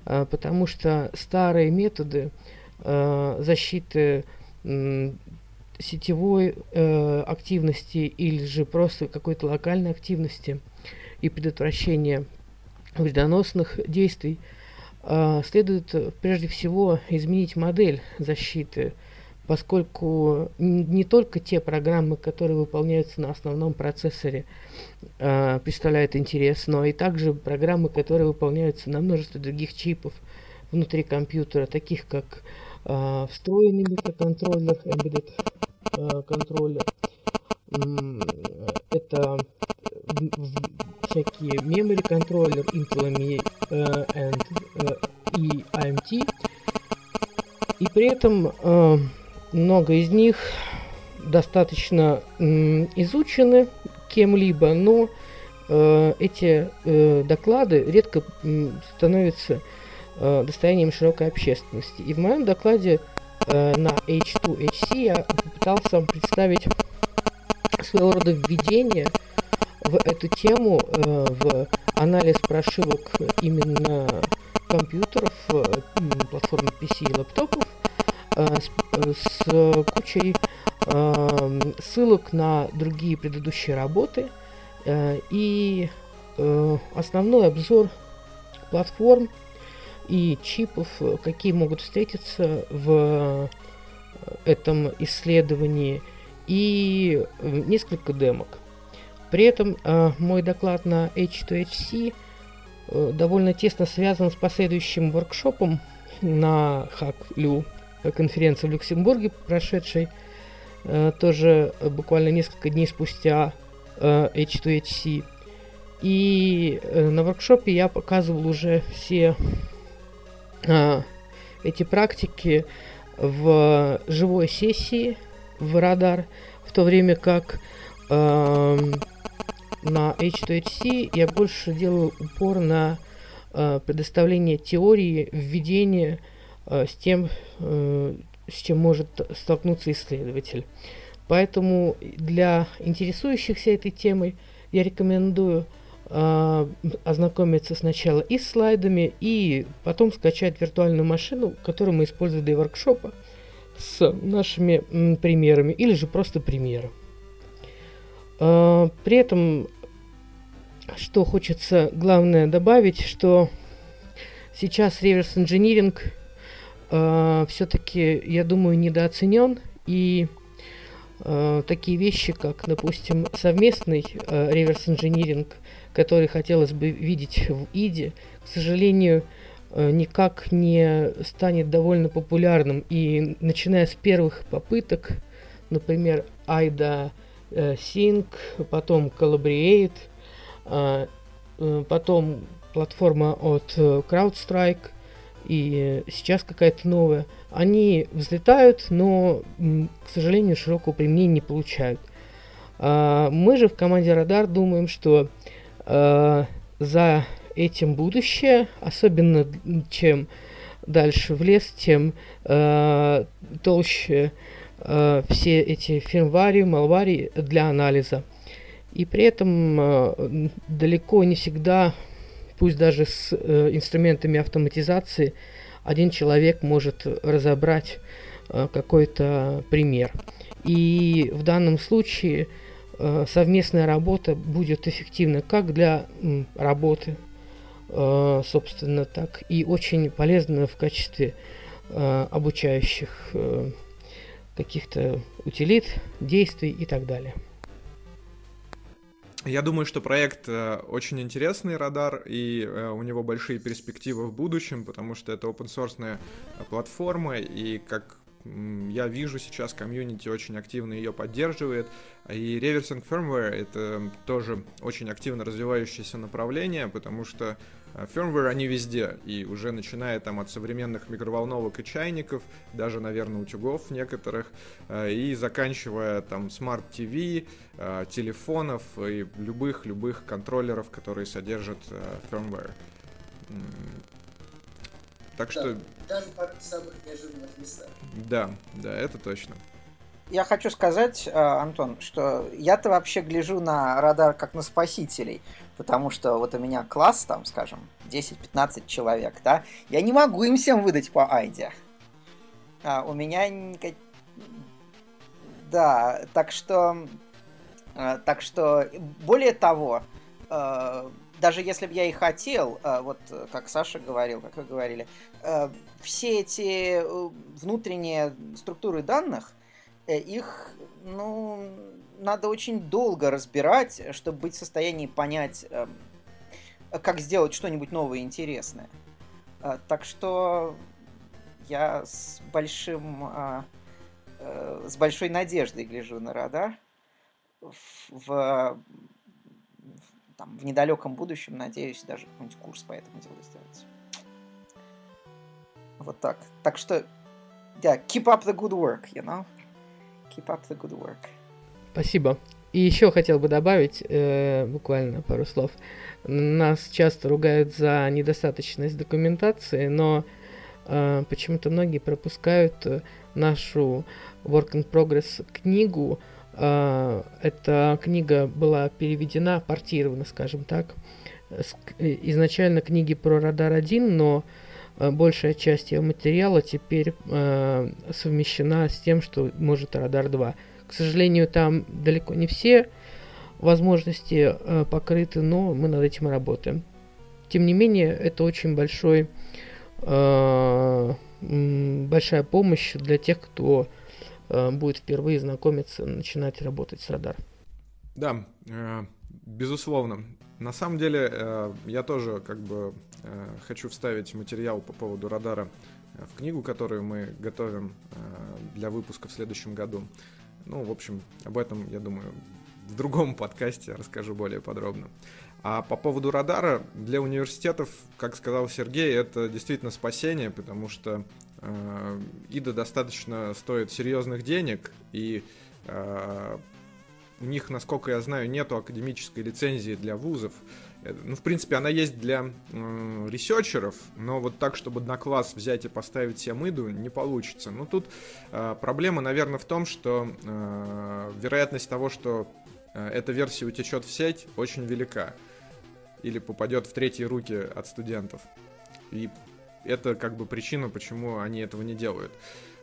э, потому что старые методы э, защиты сетевой активности или же просто какой-то локальной активности и предотвращения вредоносных действий, следует прежде всего изменить модель защиты поскольку не только те программы, которые выполняются на основном процессоре, э, представляют интерес, но и также программы, которые выполняются на множестве других чипов внутри компьютера, таких как э, встроенный микроконтроллер, embedded э, контроллер, это всякие memory контроллер, Intel uh, and, uh, и AMT, и при этом много из них достаточно изучены кем-либо, но э, эти э, доклады редко становятся э, достоянием широкой общественности. И в моем докладе на H2HC я попытался представить своего рода введение в эту тему, в анализ прошивок именно компьютеров, платформы PC и лаптопов, с, с кучей э, ссылок на другие предыдущие работы э, и основной обзор платформ и чипов, какие могут встретиться в этом исследовании, и несколько демок. При этом мой доклад на H2HC довольно тесно связан с последующим воркшопом на HackLu конференции в Люксембурге прошедшей, э, тоже буквально несколько дней спустя H2HC. Э, И э, на воркшопе я показывал уже все эти практики в живой сессии в радар, в то время как на H2HC я больше делаю упор на э, предоставление теории, введения э, с тем, э, с чем может столкнуться исследователь. Поэтому для интересующихся этой темой я рекомендую э, ознакомиться сначала и с слайдами, и потом скачать виртуальную машину, которую мы используем для воркшопа с нашими примерами, или же просто примеры. Э, при этом, что хочется главное добавить, что сейчас реверс-инжиниринг э, все-таки, я думаю, недооценен, и э, такие вещи, как, допустим, совместный э, реверс-инжиниринг, который хотелось бы видеть в ИДе, к сожалению, э, никак не станет довольно популярным. И начиная с первых попыток, например, AIDA э, Sync, потом Collaborate, э, э, потом платформа от э, CrowdStrike и сейчас какая-то новая, они взлетают, но, к сожалению, широкого применения не получают. А, мы же в команде Радар думаем, что а, за этим будущее, особенно чем дальше в лес, тем э, толще все эти фирмвари, малвари для анализа. И при этом далеко не всегда, пусть даже с э, инструментами автоматизации, один человек может разобрать э, какой-то пример. И в данном случае э, совместная работа будет эффективна как для м, работы, э, собственно, так и очень полезна в качестве э, обучающих э, каких-то утилит, действий и так далее. Я думаю, что проект э, очень интересный, Радар, и э, у него большие перспективы в будущем, потому что это open-source платформа, и как я вижу сейчас, комьюнити очень активно ее поддерживает, и Reversing Firmware это тоже очень активно развивающееся направление, потому что Firmware они везде, и уже начиная там от современных микроволновок и чайников, даже, наверное, утюгов некоторых, э, и заканчивая там э, телефонов и любых-любых контроллеров, которые содержат Firmware. Так что... Даже порой в самых неожиданных местах. Да, да, это точно. Я хочу сказать, Антон, что я-то вообще гляжу на радар как на спасителей, потому что вот у меня класс, там, скажем, 10-15 человек, да, я не могу им всем выдать по айде. А, у меня... Да, так что... Так что, более того, даже если бы я и хотел, вот как Саша говорил, как вы говорили, все эти внутренние структуры данных, их, ну, надо очень долго разбирать, чтобы быть в состоянии понять, как сделать что-нибудь новое и интересное. Так что я с большим с большой надеждой гляжу на радар в, в, там, в недалеком будущем, надеюсь, даже какой-нибудь курс по этому делу сделать. Вот так. Так что, yeah, keep up the good work, you know? Keep up the good work. Спасибо. И еще хотел бы добавить э, буквально пару слов. Нас часто ругают за недостаточность документации, но э, почему-то многие пропускают нашу Work in Progress книгу. Э, эта книга была переведена, портирована, скажем так. Изначально книги про Радар 1, но большая часть ее материала теперь э, совмещена с тем, что может Радар 2. К сожалению, там далеко не все возможности э, покрыты, но мы над этим работаем. Тем не менее, это очень большой, э, большая помощь для тех, кто э, будет впервые знакомиться, начинать работать с радар. Да, э, безусловно. На самом деле, э, я тоже как бы э, хочу вставить материал по поводу радара в книгу, которую мы готовим для выпуска в следующем году. Ну, в общем, об этом, я думаю, в другом подкасте расскажу более подробно. А по поводу радара, для университетов, как сказал Сергей, это действительно спасение, потому что э, ИДа достаточно стоит серьезных денег, и э, у них, насколько я знаю, нету академической лицензии для вузов. Э, ну, в принципе, она есть для э, ресерчеров, но вот так, чтобы на класс взять и поставить всем иду, не получится. Ну, тут э, проблема, наверное, в том, что э, вероятность того, что э, эта версия утечет в сеть, очень велика. Или попадет в третьи руки от студентов. И это как бы причина, почему они этого не делают.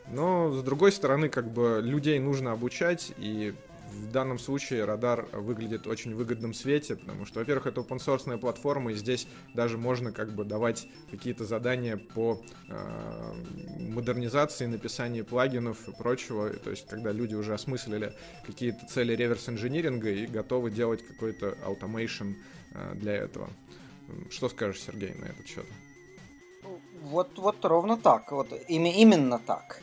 Но, с другой стороны, как бы людей нужно обучать, и в данном случае радар выглядит очень выгодном свете, потому что, во-первых, это open source платформа, и здесь даже можно как бы давать какие-то задания по э, модернизации, написанию плагинов и прочего, то есть когда люди уже осмыслили какие-то цели реверс-инжиниринга и готовы делать какой-то automation э, для этого. Что скажешь, Сергей, на этот счет? Вот, вот ровно так, вот именно так.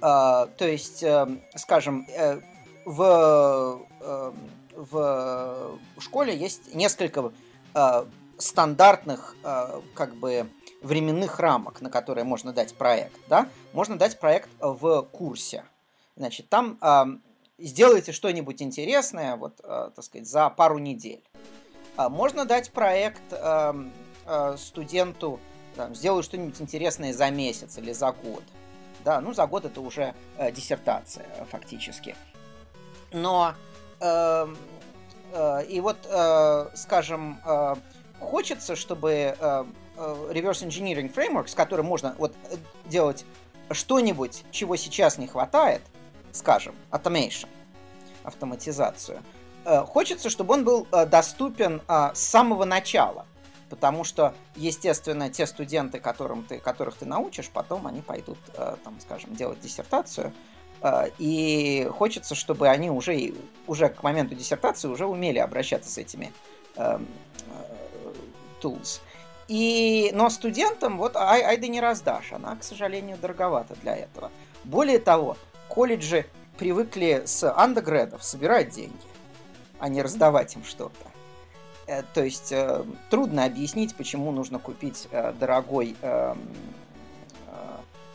Uh, то есть, uh, скажем, uh, в, э, в школе есть несколько э, стандартных э, как бы временных рамок, на которые можно дать проект. Да? Можно дать проект в курсе. Значит, там сделайте что-нибудь интересное, вот, так сказать, за пару недель. Можно дать проект студенту, там, сделаю что-нибудь интересное за месяц или за год. Да, ну за год это уже диссертация фактически но э, э, и вот, э, скажем, э, хочется, чтобы э, э, reverse engineering framework, с которым можно вот делать что-нибудь, чего сейчас не хватает, скажем, automation, автоматизацию, э, хочется, чтобы он был э, доступен э, с самого начала. Потому что, естественно, те студенты, которым ты, которых ты научишь, потом они пойдут, э, там, скажем, делать диссертацию, и хочется, чтобы они уже, уже к моменту диссертации уже умели обращаться с этими э, tools. И, но студентам вот ай, айда не раздашь, она, к сожалению, дороговата для этого. Более того, колледжи привыкли с андегредов собирать деньги, а не раздавать им что-то. Э, то есть э, трудно объяснить, почему нужно купить э, дорогой э,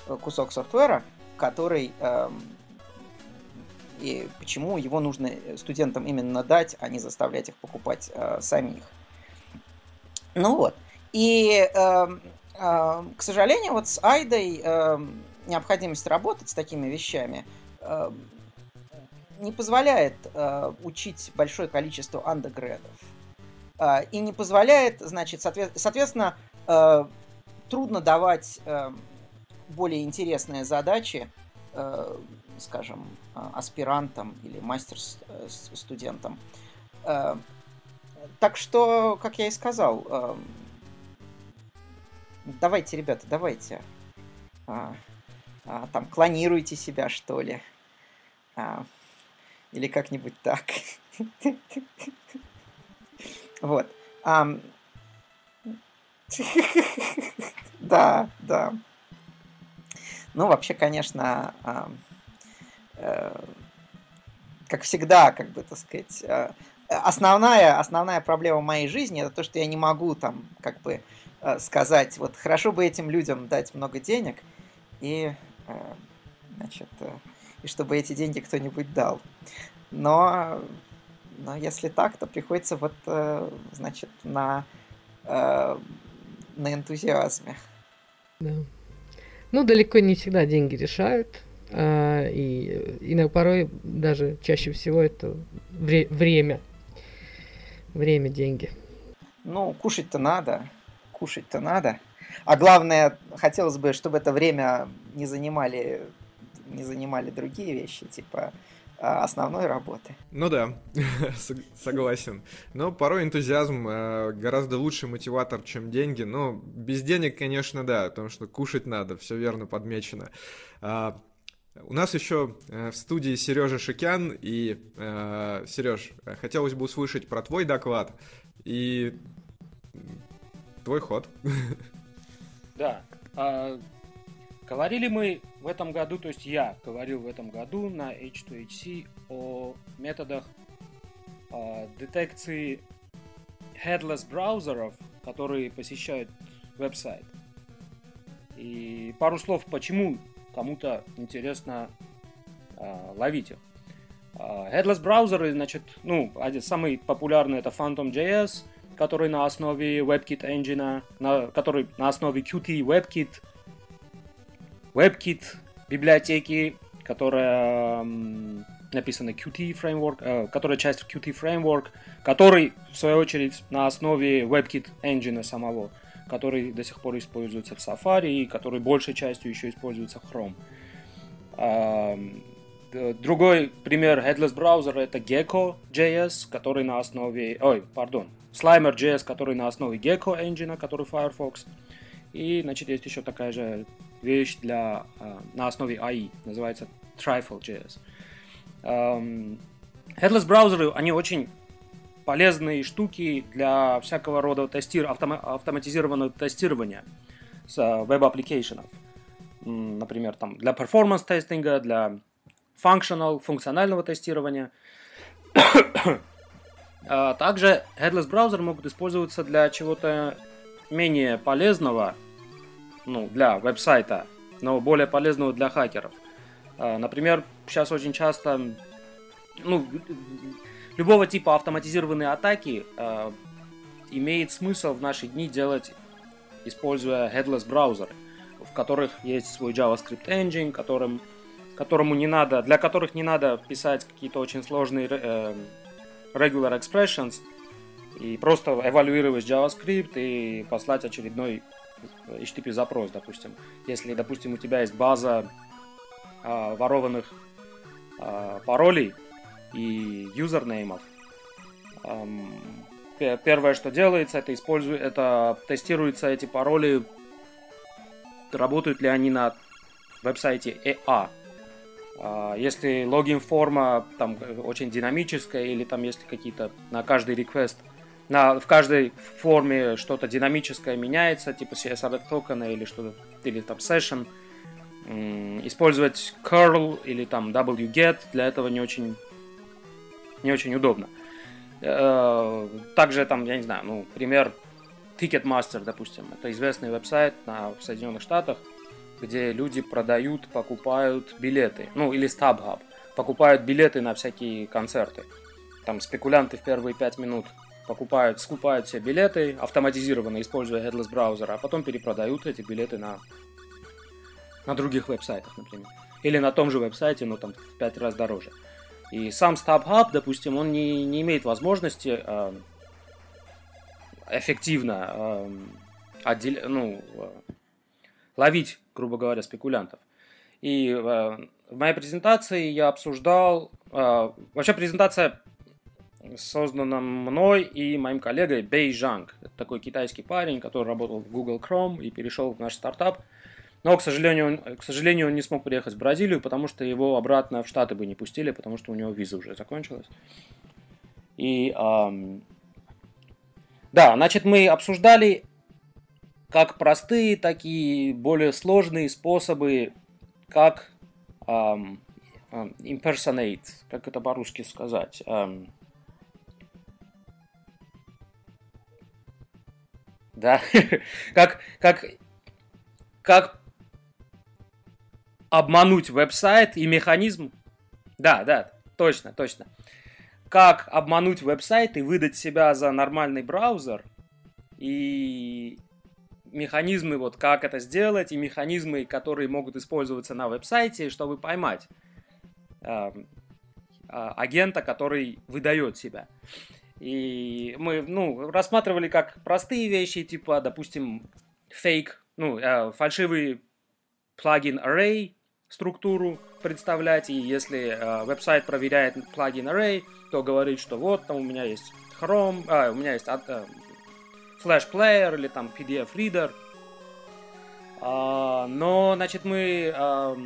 э, кусок софтвера, который эм, и почему его нужно студентам именно дать, а не заставлять их покупать э, самих. Ну вот. И, э, э, к сожалению, вот с Айдой э, необходимость работать с такими вещами э, не позволяет э, учить большое количество андегредов. Э, и не позволяет, значит, соответ, соответственно, э, трудно давать э, более интересные задачи, э, скажем, э, аспирантам или мастер-студентам. Э, так что, как я и сказал, давайте, ребята, давайте. Там клонируйте себя, что ли. Или как-нибудь так. <laughs> Вот. <laughs> Да, да. Ну, вообще, конечно, э, как всегда, как бы, так сказать, э, основная, основная проблема моей жизни это то, что я не могу там, как бы, э, сказать, вот хорошо бы этим людям дать много денег, и, значит, и чтобы эти деньги кто-нибудь дал. Но, но если так, то приходится вот, значит, на, на энтузиазме. Да. Ну, далеко не всегда деньги решают. А, и, и на порой даже чаще всего это вре- время. Время, деньги. Ну, кушать-то надо. Кушать-то надо. А главное, хотелось бы, чтобы это время не занимали, не занимали другие вещи, типа а, основной работы. Ну да, <laughs> согласен. Но порой энтузиазм э, гораздо лучший мотиватор, чем деньги. Но без денег, конечно, да, потому что кушать надо, все верно подмечено. А, у нас еще э, в студии Сережа Шикян. И, э, Сереж, хотелось бы услышать про твой доклад и твой ход. <laughs> Да. А, говорили мы в этом году, то есть я говорил в этом году на H2HC о методах э, детекции headless браузеров, которые посещают веб-сайт. И пару слов, почему кому-то интересно э, ловить их. Headless браузеры, значит, ну, один самый популярный это Phantom.js, который на основе WebKit Engine, на, который на основе Qt WebKit, WebKit библиотеки, которая написана Qt Framework, э, которая часть Qt Framework, который, в свою очередь, на основе WebKit Engine самого, который до сих пор используется в Safari и который большей частью еще используется в Chrome. Другой пример headless браузера это Gecko.js, который на основе... Ой, пардон. Slimer.js, который на основе Gecko Engine, который Firefox. И, значит, есть еще такая же вещь для, э, на основе IE, называется Trifle.js. Headless браузеры, они очень полезные штуки для всякого рода тестир, автом, автоматизированного тестирования с э, web application ов. Например, там, для performance testing а, для functional, функционального тестирования. <coughs> А также headless браузеры могут использоваться для чего-то менее полезного, ну, для веб-сайта, но более полезного для хакеров. А, например, сейчас очень часто, ну, любого типа автоматизированные атаки э, имеет смысл в наши дни делать, используя headless браузеры, в которых есть свой JavaScript engine, которым, которому не надо, для которых не надо писать какие-то очень сложные э, regular expressions и просто эвалюировать JavaScript и послать очередной HTTP запрос, допустим. Если, допустим, у тебя есть база э, ворованных э, паролей и юзернеймов, эм, первое, что делается, это использует, это тестируются эти пароли, работают ли они на веб-сайте EA. А, если логин форма там очень динамическая или там есть какие-то на каждый request на, в каждой форме что-то динамическое меняется, типа CSR токена или что-то, или там session. Использовать curl или там wget для этого не очень, не очень удобно. Э, также там, я не знаю, ну, пример Ticketmaster, допустим. Это известный веб-сайт на, Соединенных Штатах, где люди продают, покупают билеты. Ну, или StubHub. Покупают билеты на всякие концерты. Там спекулянты в первые пять минут покупают, скупают все билеты автоматизированно, используя headless браузер, а потом перепродают эти билеты на, на других веб-сайтах, например. Или на том же веб-сайте, но там в 5 раз дороже. И сам StubHub, допустим, он не, не имеет возможности э, эффективно э, отдел, ну, э, ловить, грубо говоря, спекулянтов. И э, в моей презентации я обсуждал... Э, вообще презентация создана мной и моим коллегой Бэй Жанг. Это такой китайский парень, который работал в Google Chrome и перешел в наш стартап. Но, к сожалению, он, к сожалению, он не смог приехать в Бразилию, потому что его обратно в Штаты бы не пустили, потому что у него виза уже закончилась. И эм, да, значит, мы обсуждали как простые, так и более сложные способы, как эм, impersonate, как это по-русски сказать. Эм, да, <laughs> как, как, как обмануть веб-сайт и механизм. Да, да, точно, точно. Как обмануть веб-сайт и выдать себя за нормальный браузер и механизмы, вот как это сделать, и механизмы, которые могут использоваться на веб-сайте, чтобы поймать э, агента, который выдает себя. И мы, ну, рассматривали как простые вещи, типа, допустим, фейк, ну, э, фальшивый плагин array структуру представлять, и если э, веб-сайт проверяет плагин array, то говорит, что вот, там у меня есть Chrome, а, у меня есть э, Flash Player или там PDF Reader. А, но, значит, мы, а,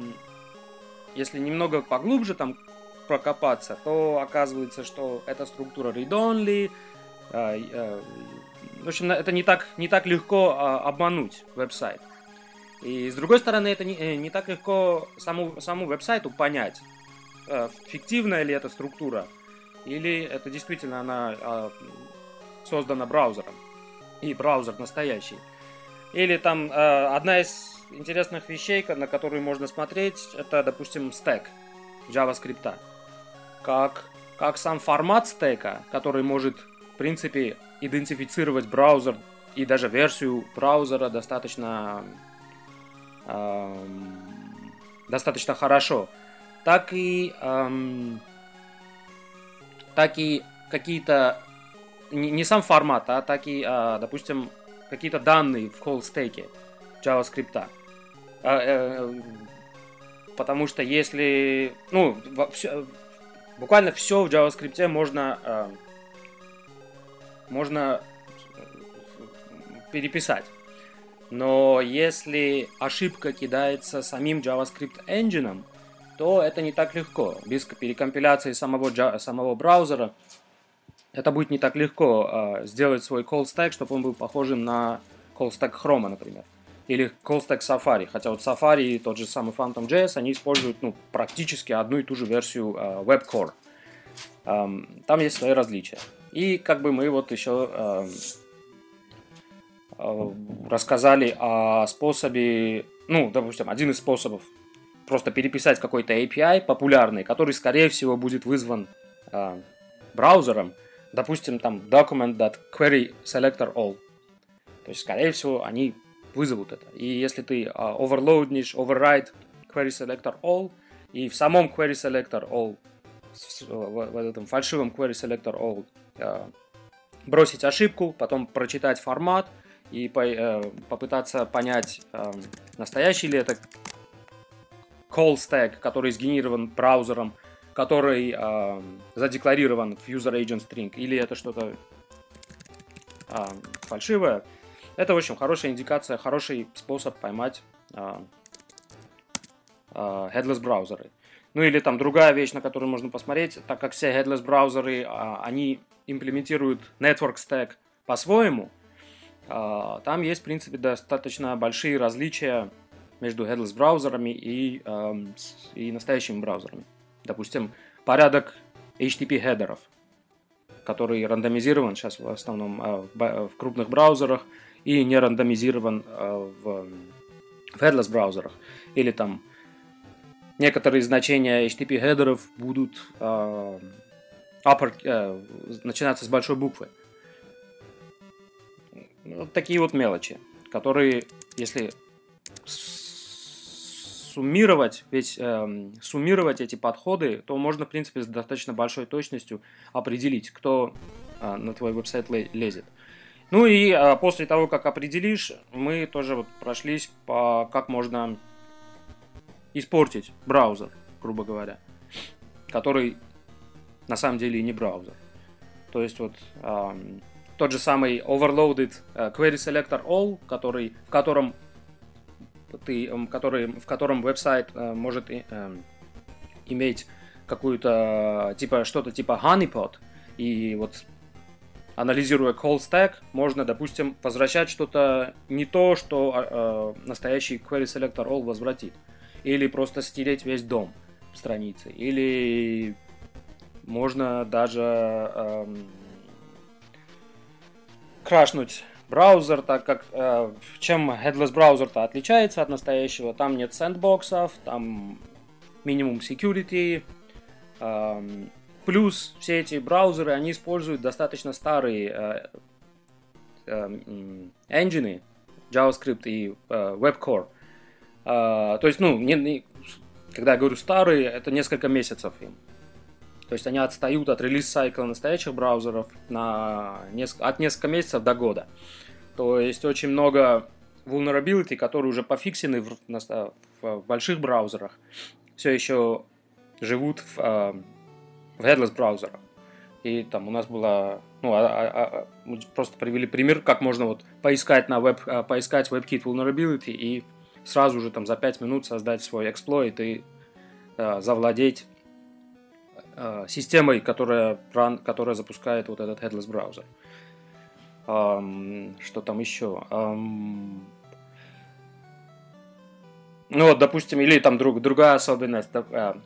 если немного поглубже там прокопаться, то оказывается, что эта структура read-only. А, а, в общем, это не так, не так легко а, обмануть веб-сайт. И с другой стороны, это не, э, не так легко саму, саму веб-сайту понять, а, фиктивная ли эта структура, или это действительно она а, создана браузером и браузер настоящий. Или там э, одна из интересных вещей, на которую можно смотреть, это, допустим, стек JavaScript. как, как сам формат стека, который может, в принципе, идентифицировать браузер и даже версию браузера достаточно, достаточно хорошо, так и, э, так и какие-то, не, не сам формат, а так и, э, допустим, какие-то данные в call стеке JavaScript. Э, э, потому что если, ну, все, буквально все в JavaScript можно, э, можно переписать. Но если ошибка кидается самим JavaScript engine, то это не так легко. Без перекомпиляции самого, самого браузера это будет не так легко э, сделать свой call stack, чтобы он был похожим на call stack Chrome, например. Или call stack Safari. Хотя вот Safari и тот же самый Phantom.js, они используют ну, практически одну и ту же версию э, WebCore. Эм, там есть свои различия. И как бы мы вот еще э, рассказали о способе, ну, допустим, один из способов просто переписать какой-то API популярный, который, скорее всего, будет вызван э, браузером, допустим, там document.querySelectorAll. То есть, скорее всего, они вызовут это. И если ты uh, overloadнешь, override querySelectorAll, и в самом querySelectorAll, в, в, в этом фальшивом querySelectorAll uh, бросить ошибку, потом прочитать формат и по, uh, попытаться понять, uh, настоящий ли это call stack, который сгенерирован браузером, который э, задекларирован в user agent string, или это что-то э, фальшивое, это, в общем, хорошая индикация, хороший способ поймать э, э, headless браузеры. Ну или там другая вещь, на которую можно посмотреть, так как все headless браузеры, э, они имплементируют network stack по-своему, э, там есть, в принципе, достаточно большие различия между headless браузерами и, э, и настоящими браузерами. Допустим, порядок HTTP хедеров, который рандомизирован сейчас в основном э, в, в крупных браузерах и не рандомизирован э, в, в headless браузерах. Или там некоторые значения HTTP хедеров будут э, upper, э, начинаться с большой буквы. Вот такие вот мелочи, которые, если суммировать, ведь э, суммировать эти подходы, то можно, в принципе, с достаточно большой точностью определить, кто э, на твой веб-сайт лезет. Ну и э, после того, как определишь, мы тоже вот прошлись по как можно испортить браузер, грубо говоря, который на самом деле и не браузер. То есть вот э, тот же самый overloaded uh, query selector all, который, в котором ты, который, в котором веб-сайт э, может э, иметь какую-то, типа, что-то типа honeypot, и вот анализируя call stack, можно, допустим, возвращать что-то не то, что э, настоящий query selector all возвратит. Или просто стереть весь дом страницы. Или можно даже э, крашнуть браузер, так как э, чем headless браузер-то отличается от настоящего, там нет сэндбоксов, там минимум security, э, плюс все эти браузеры, они используют достаточно старые э, э, JavaScript и э, WebCore. Э, то есть, ну, не, не, когда я говорю старые, это несколько месяцев им. То есть они отстают от релиз-сайкла настоящих браузеров на неск... от несколько месяцев до года. То есть очень много vulnerability, которые уже пофиксены в, в, в больших браузерах, все еще живут в, э, в headless браузерах. И там у нас было, ну, а, а, а, мы просто привели пример, как можно вот поискать на веб, а, поискать WebKit vulnerability и сразу же там за 5 минут создать свой эксплойт и э, завладеть Э, системой, которая, которая запускает вот этот headless браузер. Um, что там еще? Um, ну вот, допустим, или там друг, другая особенность. Uh,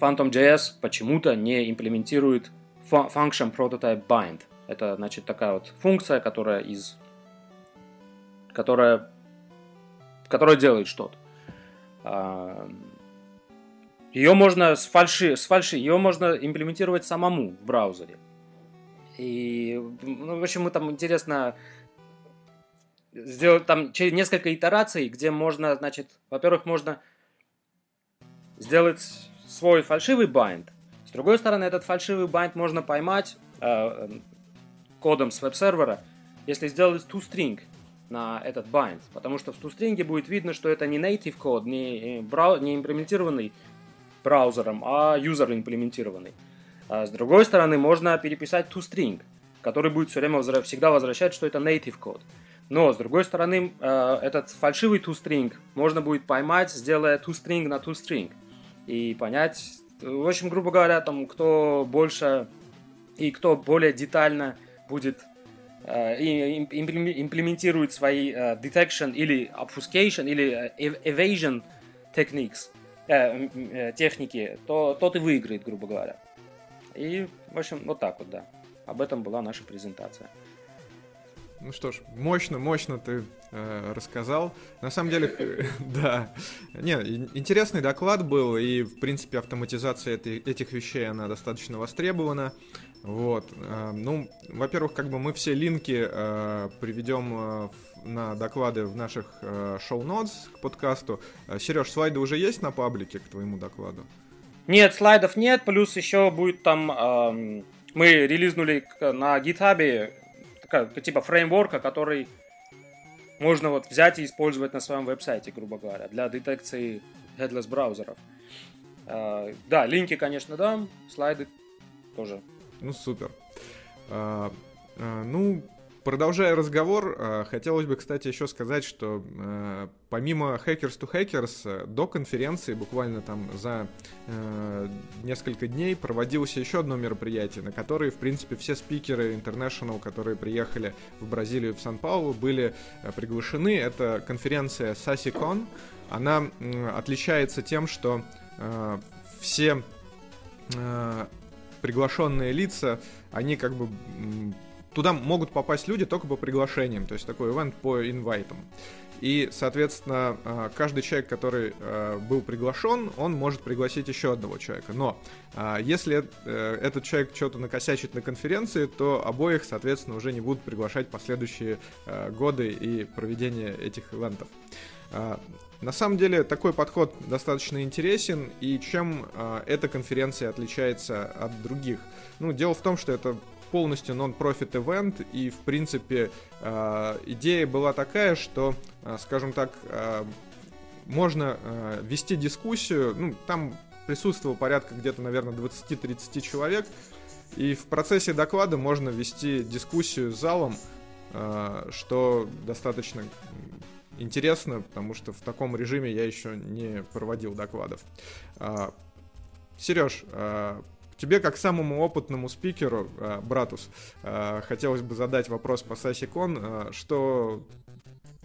Phantom.js почему-то не имплементирует function prototype bind. Это, значит, такая вот функция, которая из... которая, которая делает что-то. Uh, Ее можно с фальши, с фальши, ее можно имплементировать самому в браузере. И, ну, в общем, мы там интересно сделать там через несколько итераций, где можно, значит, во-первых, можно сделать свой фальшивый bind. С другой стороны, этот фальшивый bind можно поймать э, кодом с веб-сервера, если сделать toString на этот bind, потому что в toString будет видно, что это не native код, не, брау, не имплементированный браузером, а юзер имплементированный. А с другой стороны, можно переписать toString, который будет все время возра- всегда возвращать, что это native код. Но, с другой стороны, э, этот фальшивый toString можно будет поймать, сделая toString на toString. И понять, в общем, грубо говоря, там, кто больше и кто более детально будет э, имплементирует свои э, detection или obfuscation или evasion techniques, техники, то тот и выиграет, грубо говоря. И, в общем, вот так вот, да. Об этом была наша презентация. Ну что ж, мощно, мощно ты э, рассказал. На самом деле, <laughs> <laughs> да. Не, интересный доклад был, и, в принципе, автоматизация этой, этих вещей, она достаточно востребована. Вот. Э, ну, во-первых, как бы мы все линки э, приведем э, на доклады в наших э, шоу-нотс к подкасту. Э, Сереж, слайды уже есть на паблике к твоему докладу? Нет, слайдов нет, плюс еще будет там... Э, мы релизнули на GitHub типа фреймворка, который можно вот взять и использовать на своем веб-сайте, грубо говоря, для детекции headless браузеров. Uh, да, линки, конечно, дам, слайды тоже. Ну, супер. Uh, uh, ну, Продолжая разговор, э, хотелось бы, кстати, еще сказать, что э, помимо Hackers to Hackers, э, до конференции буквально там за несколько дней проводилось еще одно мероприятие, на которое, в принципе, все спикеры International, которые приехали в Бразилию, в Сан-Паулу, были приглашены. Это конференция SASICON. Она отличается тем, что все приглашенные лица, они как бы туда могут попасть люди только по приглашениям, то есть такой ивент по инвайтам. И, соответственно, а, каждый человек, который а, был приглашен, он может пригласить еще одного человека. Но а, если э, этот человек что-то накосячит на конференции, то обоих, соответственно, уже не будут приглашать последующие годы и проведение этих ивентов. На самом деле такой подход достаточно интересен, и чем эта конференция отличается от других? Ну, дело в том, что это полностью нон-профит ивент, и, в принципе, э, идея была такая, что, э, скажем так, э, можно вести дискуссию, ну, там присутствовало порядка где-то, наверное, 20-30 человек, и в процессе доклада можно вести дискуссию с залом, что достаточно интересно, потому что в таком режиме я еще не проводил докладов. Сереж, Тебе, как самому опытному спикеру, э, Братус, э, хотелось бы задать вопрос по Сасикон. Э, что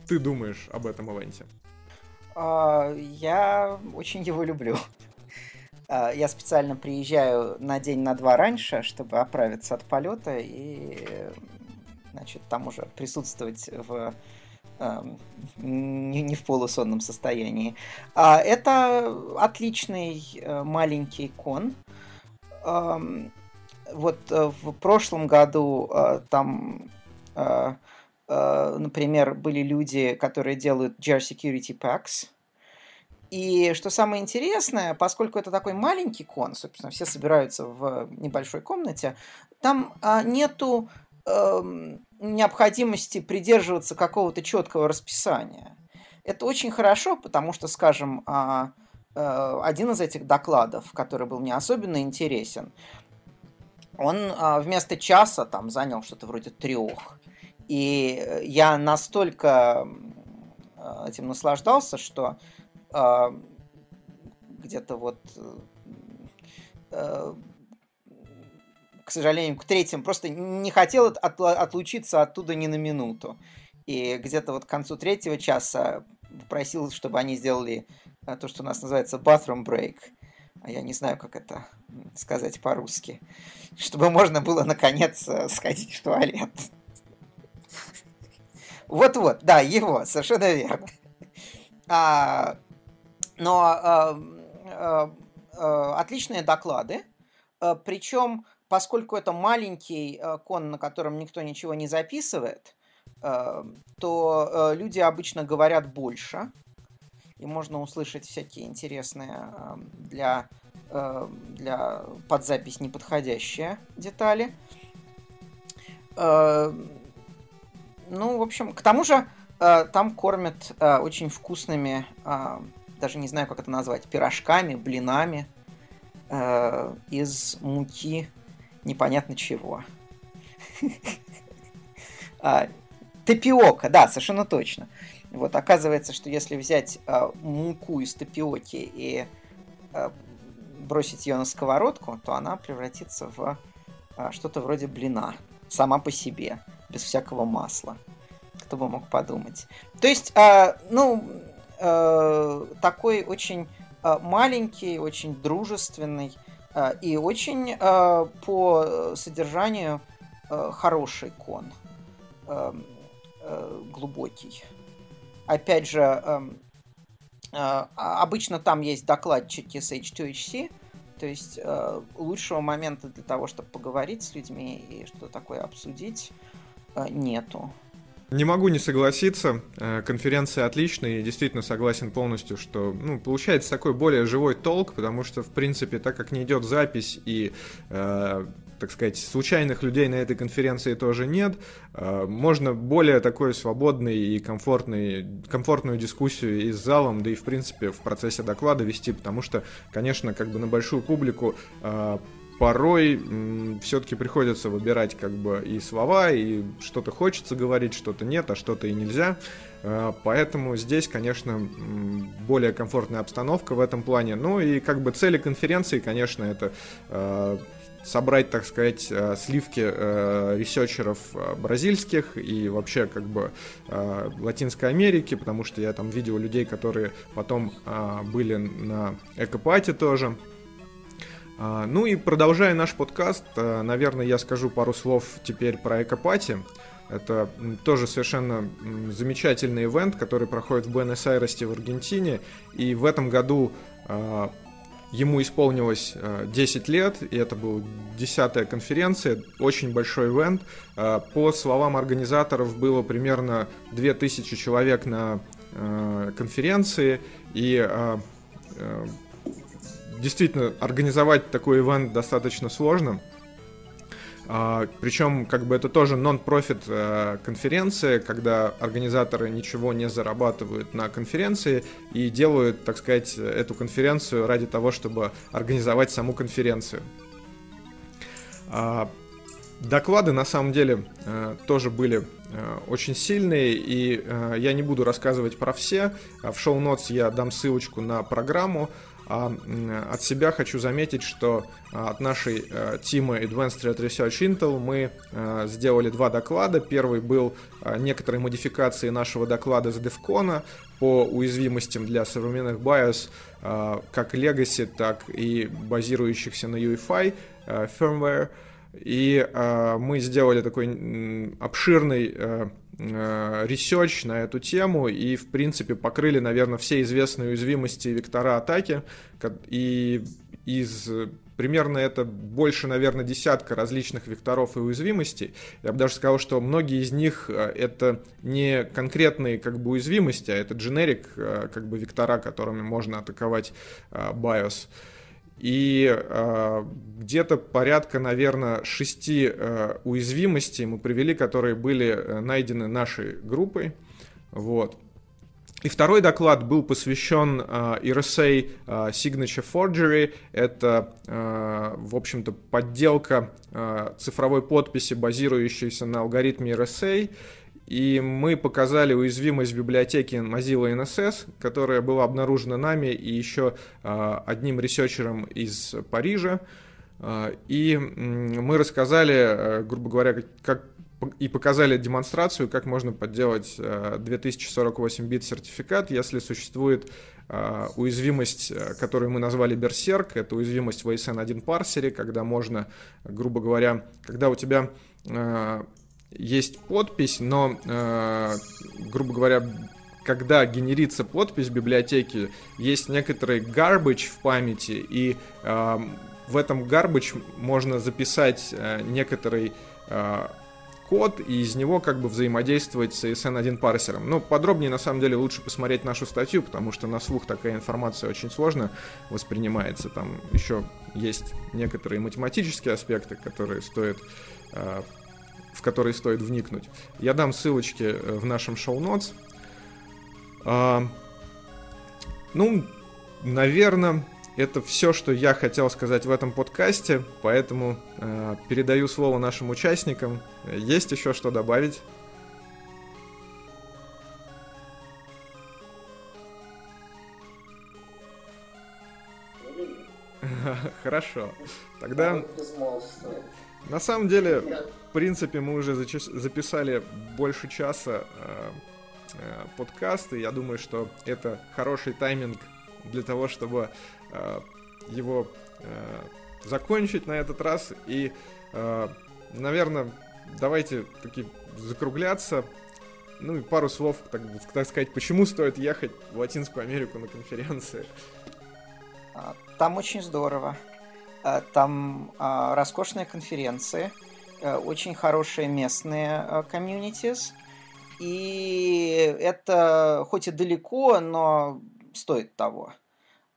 ты думаешь об этом ивенте? А, я очень его люблю. <laughs> А, я специально приезжаю на день на два раньше, чтобы оправиться от полета и, значит, там уже присутствовать в не, не в полусонном состоянии. А, это отличный маленький кон, вот э, в прошлом году э, там, э, например, были люди, которые делают GR Security Packs. И что самое интересное, поскольку это такой маленький кон, собственно, все собираются в небольшой комнате, там а, нету эм, необходимости придерживаться какого-то четкого расписания. Это очень хорошо, потому что, скажем, а, один из этих докладов, который был мне особенно интересен, он а, вместо часа там занял что-то вроде трех. И я настолько этим наслаждался, что где-то вот э, к сожалению, к третьему просто не хотел от, отлучиться оттуда ни на минуту. И где-то вот к концу третьего часа попросил, чтобы они сделали то, что у нас называется bathroom break. А я не знаю, как это сказать по-русски. Чтобы можно было, наконец, э, сходить в туалет. Вот-вот, да, его, совершенно верно. А, но а, а, отличные доклады, причем, поскольку это маленький кон, на котором никто ничего не записывает, то люди обычно говорят больше, и можно услышать всякие интересные для, для под запись неподходящие детали. Ну, в общем, к тому же э, там кормят э, очень вкусными, даже не знаю, как это назвать, пирожками, блинами э, из муки непонятно чего. <laughs> А, тапиока, да, совершенно точно. Вот оказывается, что если взять э, муку из тапиоки и э, бросить ее на сковородку, то она превратится в э, что-то вроде блина сама по себе без всякого масла. Кто бы мог подумать. То есть, э, ну, э, такой очень э, маленький, очень дружественный э, и очень э, по содержанию э, хороший кон. Э, э, глубокий. Опять же, э, э, обычно там есть докладчики с H2HC, то есть э, лучшего момента для того, чтобы поговорить с людьми и что-то такое обсудить, Э, нету. Не могу не согласиться. Конференция отличная и действительно согласен полностью, что ну, получается такой более живой толк, потому что, в принципе, так как не идет запись и так сказать, случайных людей на этой конференции тоже нет. Э, можно более такой свободный и комфортный, комфортную дискуссию и с залом, да и, в принципе, в процессе доклада вести, потому что, конечно, как бы на большую публику порой все-таки приходится выбирать как бы и слова, и что-то хочется говорить, что-то нет, а что-то и нельзя. Э, поэтому здесь, конечно, более комфортная обстановка в этом плане. Ну и как бы цели конференции, конечно, это собрать, так сказать, э, сливки ресерчеров бразильских и вообще как бы Латинской Америки, потому что я там видел людей, которые потом были на Экопате тоже. А, ну и продолжая наш подкаст, наверное, я скажу пару слов теперь про Экопати. Это тоже совершенно замечательный ивент, который проходит в Буэнос-Айресе в Аргентине. И в этом году ему исполнилось 10 лет, и это была десятая конференция, очень большой ивент. По словам организаторов, было примерно 2000 человек на конференции, и действительно, организовать такой ивент достаточно сложно. А, причем, как бы это тоже нон-профит э, конференция, когда организаторы ничего не зарабатывают на конференции и делают, так сказать, эту конференцию ради того, чтобы организовать саму конференцию. Доклады на самом деле э, тоже были э, очень сильные, и я не буду рассказывать про все. В шоу-нотс я дам ссылочку на программу. А от себя хочу заметить, что от нашей э, тима Advanced Threat Research Intel мы э, сделали два доклада. Первый был э, некоторые модификации нашего доклада с DevCon по уязвимостям для современных BIOS, как Legacy, так и базирующихся на UEFI firmware. И мы сделали такой обширный Э, research на эту тему и, в принципе, покрыли, наверное, все известные уязвимости вектора атаки. И из примерно это больше, наверное, десятка различных векторов и уязвимостей. Я бы даже сказал, что многие из них э, это не конкретные как бы уязвимости, а это дженерик э, как бы вектора, которыми можно атаковать BIOS. И э, где-то порядка, наверное, шести э, уязвимостей мы привели, которые были э, найдены нашей группой. Вот. И второй доклад был посвящен э, RSA э, Signature Forgery. Это, э, в общем-то, подделка э, цифровой подписи, базирующейся на алгоритме RSA. И мы показали уязвимость в библиотеке Mozilla NSS, которая была обнаружена нами и еще а, одним researcher ом из Парижа. А, и мы рассказали, а, грубо говоря, как и показали демонстрацию, как можно подделать 2048 бит сертификат, если существует уязвимость, которую мы назвали BERserk, это уязвимость в ASN1 парсере, когда можно, грубо говоря, когда у тебя есть подпись, но, э, грубо говоря, когда генерится подпись в библиотеке, есть некоторый garbage в памяти, и э, в этом garbage можно записать э, некоторый э, код и из него как бы взаимодействовать с ESN1 парсером. Ну, подробнее, на самом деле, лучше посмотреть нашу статью, потому что на слух такая информация очень сложно воспринимается. Там еще есть некоторые математические аспекты, которые стоит э, в которые стоит вникнуть. Я дам ссылочки э, в нашем шоу-нотс. А, ну, наверное, это все, что я хотел сказать в этом подкасте, поэтому э, передаю слово нашим участникам. Есть еще что добавить? <laughs> Хорошо. Тогда... На самом деле, в принципе, мы уже записали больше часа э, э, подкаста. Я думаю, что это хороший тайминг для того, чтобы Э, его закончить на этот раз. И, наверное, давайте таки закругляться. Ну и пару слов, так, так сказать, почему стоит ехать в Латинскую Америку на конференции. А, там очень здорово. Там роскошные конференции, очень хорошие местные комьюнитис. И это хоть и далеко, но стоит того.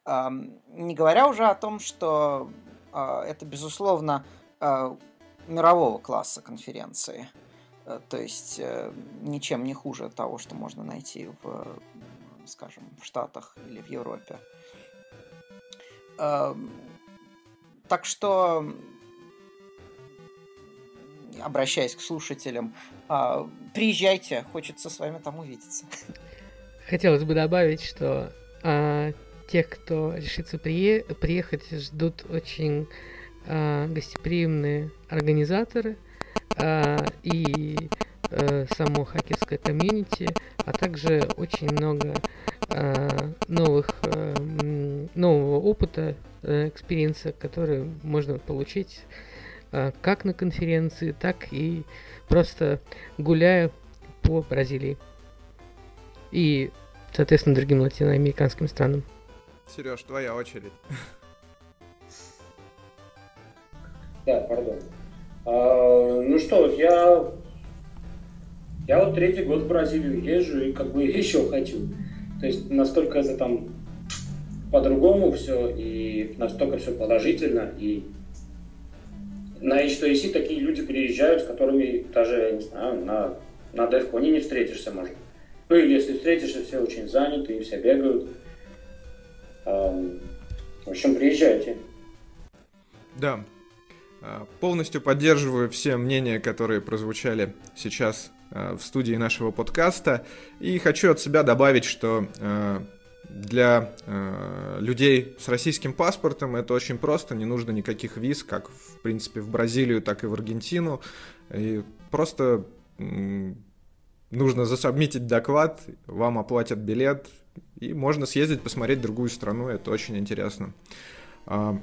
Не говоря уже о том, что а, это, безусловно, мирового класса конференции. Э, то есть э, ничем не хуже того, что можно найти в, скажем, в Штатах или в Европе. Так что, обращаясь к слушателям, а, приезжайте, хочется с вами там увидеться. Хотелось бы добавить, что тех, кто решится прие- приехать, ждут очень э, гостеприимные организаторы э, и э, само хакерское комьюнити, а также очень много э, новых, э, нового опыта, э, experience а, который можно получить как на конференции, так и просто гуляя по Бразилии и, соответственно, другим латиноамериканским странам. Сереж, твоя очередь. Да, пардон. А, ну что, я, я вот третий год в Бразилию езжу и как бы <laughs> еще хочу. То есть настолько это там по-другому все и настолько все положительно и на H2AC такие люди приезжают, с которыми даже, я не знаю, на, на DevCon не встретишься, может. Ну или если встретишься, все очень заняты и все бегают. В общем, приезжайте. Да. А, полностью поддерживаю все мнения, которые прозвучали сейчас а, в студии нашего подкаста. И хочу от себя добавить, что для людей с российским паспортом это очень просто, не нужно никаких виз, как в принципе в Бразилию, так и в Аргентину. И просто нужно засобмитить доклад, вам оплатят билет, и можно съездить посмотреть другую страну, это очень интересно. А,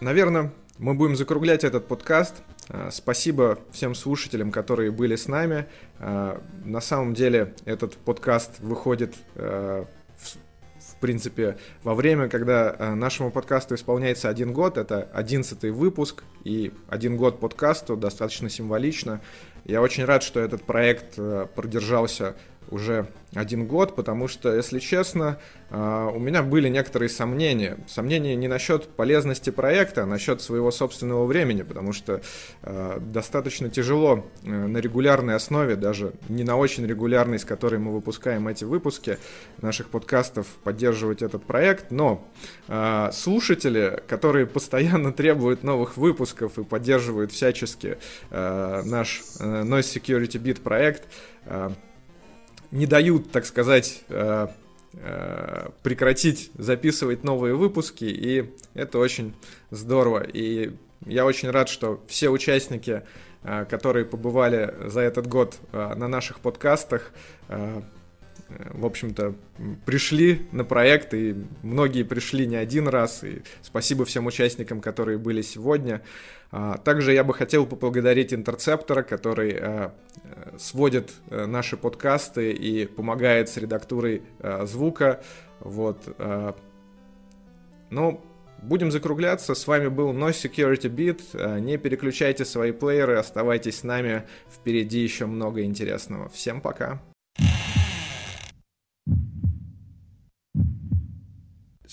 наверное, мы будем закруглять этот подкаст. А, спасибо всем слушателям, которые были с нами. А, на самом деле этот подкаст выходит в принципе, во время, когда нашему подкасту исполняется один год, это одиннадцатый выпуск, и один год подкасту достаточно символично. Я очень рад, что этот проект продержался уже один год, потому что, если честно, а, у меня были некоторые сомнения. Сомнения не насчет полезности проекта, а насчет своего собственного времени, потому что а, достаточно тяжело э, на регулярной основе, даже не на очень регулярной, с которой мы выпускаем эти выпуски наших подкастов, поддерживать этот проект, но а, слушатели, которые постоянно требуют новых выпусков и поддерживают всячески наш э, Noise Security Beat проект, не дают, так сказать, э, э, прекратить записывать новые выпуски, и это очень здорово. И я очень рад, что все участники, э, которые побывали за этот год на наших подкастах, в общем-то, пришли на проект, и многие пришли не один раз, и спасибо всем участникам, которые были сегодня. А, также я бы хотел поблагодарить Интерцептора, который э, сводит э, наши подкасты и помогает с редактурой э, звука. Вот. Ну, будем закругляться. С вами был No Security Beat. Не переключайте свои плееры, оставайтесь с нами. Впереди еще много интересного. Всем пока.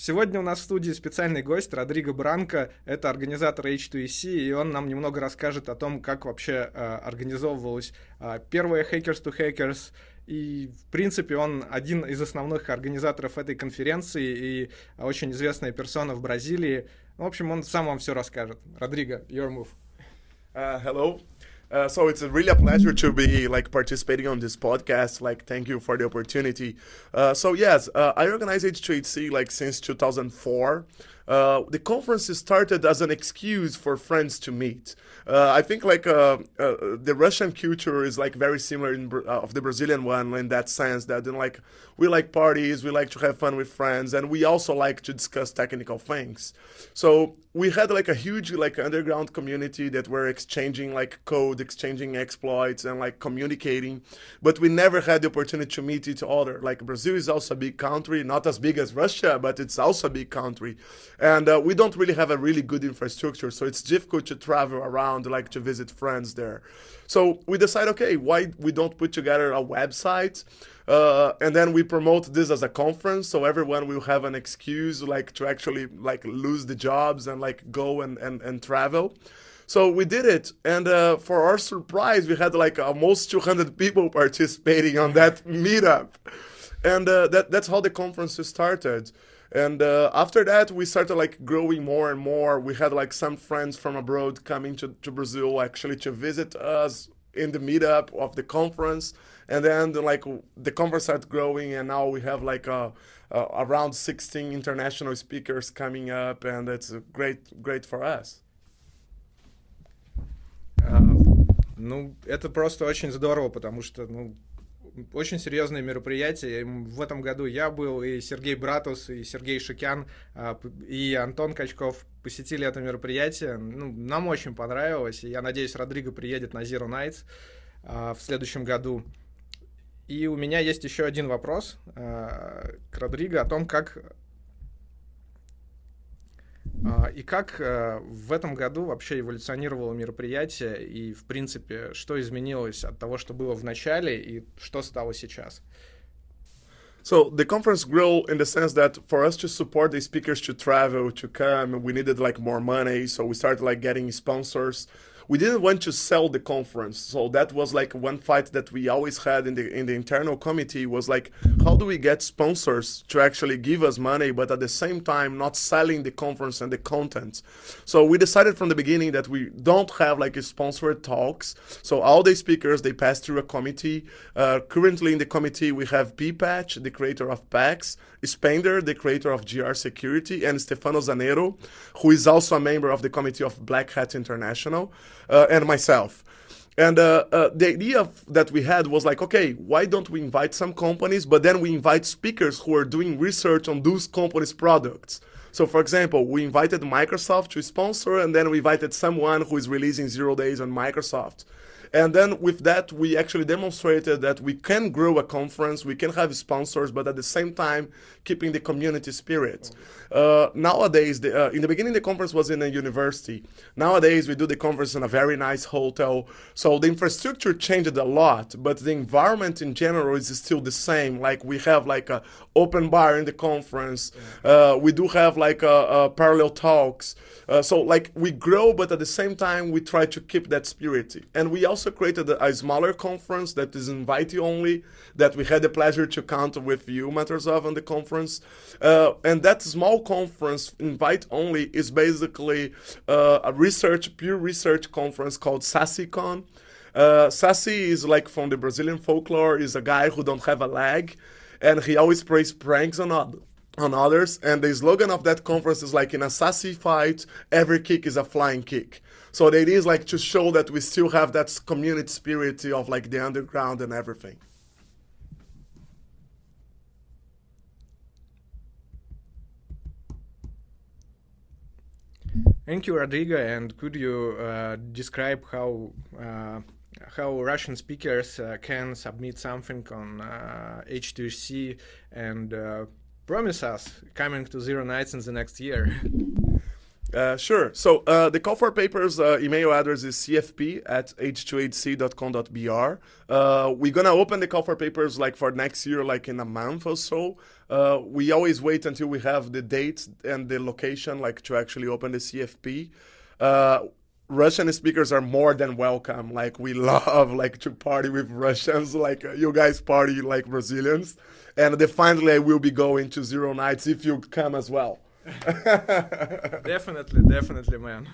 Сегодня у нас в студии специальный гость Родриго Бранко. Это организатор H2EC, и он нам немного расскажет о том, как вообще э, организовывалась э, первая Hackers to Hackers. И, в принципе, он один из основных организаторов этой конференции и очень известная персона в Бразилии. В общем, он сам вам все расскажет. Родриго, your move. Uh, hello. Uh, so it's really a pleasure to be like participating on this podcast. Like, thank you for the opportunity. Uh, so yes, uh, I organize H2HC like since 2004. Uh, the conference started as an excuse for friends to meet. Uh, I think like uh, the Russian culture is like very similar in, of the Brazilian one in that sense that then like we like parties, we like to have fun with friends, and we also like to discuss technical things. So we had like a huge like underground community that were exchanging like code, exchanging exploits, and like communicating, but we never had the opportunity to meet each other. Like Brazil is also a big country, not as big as Russia, but it's also a big country, and uh, we don't really have a really good infrastructure, so it's difficult to travel around like to visit friends there. So we decide, okay, why we don't put together a website? Uh, and then we promote this as a conference so everyone will have an excuse like to actually like lose the jobs and like go and and, and travel so we did it and uh, for our surprise we had like almost 200 people participating on that <laughs> meetup and uh, that that's how the conference started and uh, after that we started like growing more and more we had like some friends from abroad coming to, to brazil actually to visit us in the meetup of the conference and then the, like the conference started growing and now we have like a, a, around 16 international speakers coming up and it's great great for us ну это просто очень здорово потому что ну очень серьезное мероприятие. В этом году я был, и Сергей Братус, и Сергей Шикян, и Антон Качков посетили это мероприятие. Ну, нам очень понравилось, и я надеюсь, Родриго приедет на Zero Nights в следующем году. И у меня есть еще один вопрос э, к Родриго о том, как и как э, в этом году вообще эволюционировало мероприятие и, в принципе, что изменилось от того, что было в начале и что стало сейчас. So the conference grew in the sense that for us to support the speakers to travel, to come, we needed like more money. So we started like getting sponsors. We didn't want to sell the conference. So that was like one fight that we always had in the in the internal committee was like how do we get sponsors to actually give us money but at the same time not selling the conference and the content so we decided from the beginning that we don't have like a sponsored talks. So all the speakers they pass through a committee. Uh, currently in the committee we have P Patch, the creator of PAX Spender, the creator of GR Security, and Stefano Zanero, who is also a member of the committee of Black Hat International uh, and myself. And uh, uh, the idea that we had was like, okay, why don't we invite some companies, but then we invite speakers who are doing research on those companies' products. So, for example, we invited Microsoft to sponsor, and then we invited someone who is releasing zero days on Microsoft. And then with that, we actually demonstrated that we can grow a conference, we can have sponsors, but at the same time, keeping the community spirit. Uh, nowadays, the, uh, in the beginning, the conference was in a university. Nowadays, we do the conference in a very nice hotel. So the infrastructure changed a lot, but the environment in general is still the same. Like we have like a open bar in the conference. Uh, we do have like a, a parallel talks. Uh, so like we grow, but at the same time we try to keep that spirit. And we also created a, a smaller conference that is invitee only. That we had the pleasure to count with you, Mattersov, on the conference. Uh, and that small conference, invite only, is basically uh, a research, pure research conference called SassyCon. Uh, Sassy is like from the Brazilian folklore, is a guy who don't have a leg, and he always plays pranks on other on others. And the slogan of that conference is like in a sassy fight, every kick is a flying kick. So the idea is like to show that we still have that community spirit of like the underground and everything. Thank you, Rodrigo. And could you uh, describe how uh, how Russian speakers uh, can submit something on H2C and promise us coming to Zero Nights in the next year? <laughs> Uh, sure. So uh, the call for papers uh, email address is cfp at h2hc.com.br. Uh, we're gonna open the call for papers like for next year, like in a month or so. Uh, we always wait until we have the date and the location, like to actually open the CFP. Russian speakers are more than welcome. Like we <laughs> love like to party with Russians. Like you guys party like Brazilians, and definitely I will be going to Zero Nights if you come as well. <laughs> definitely, definitely, man.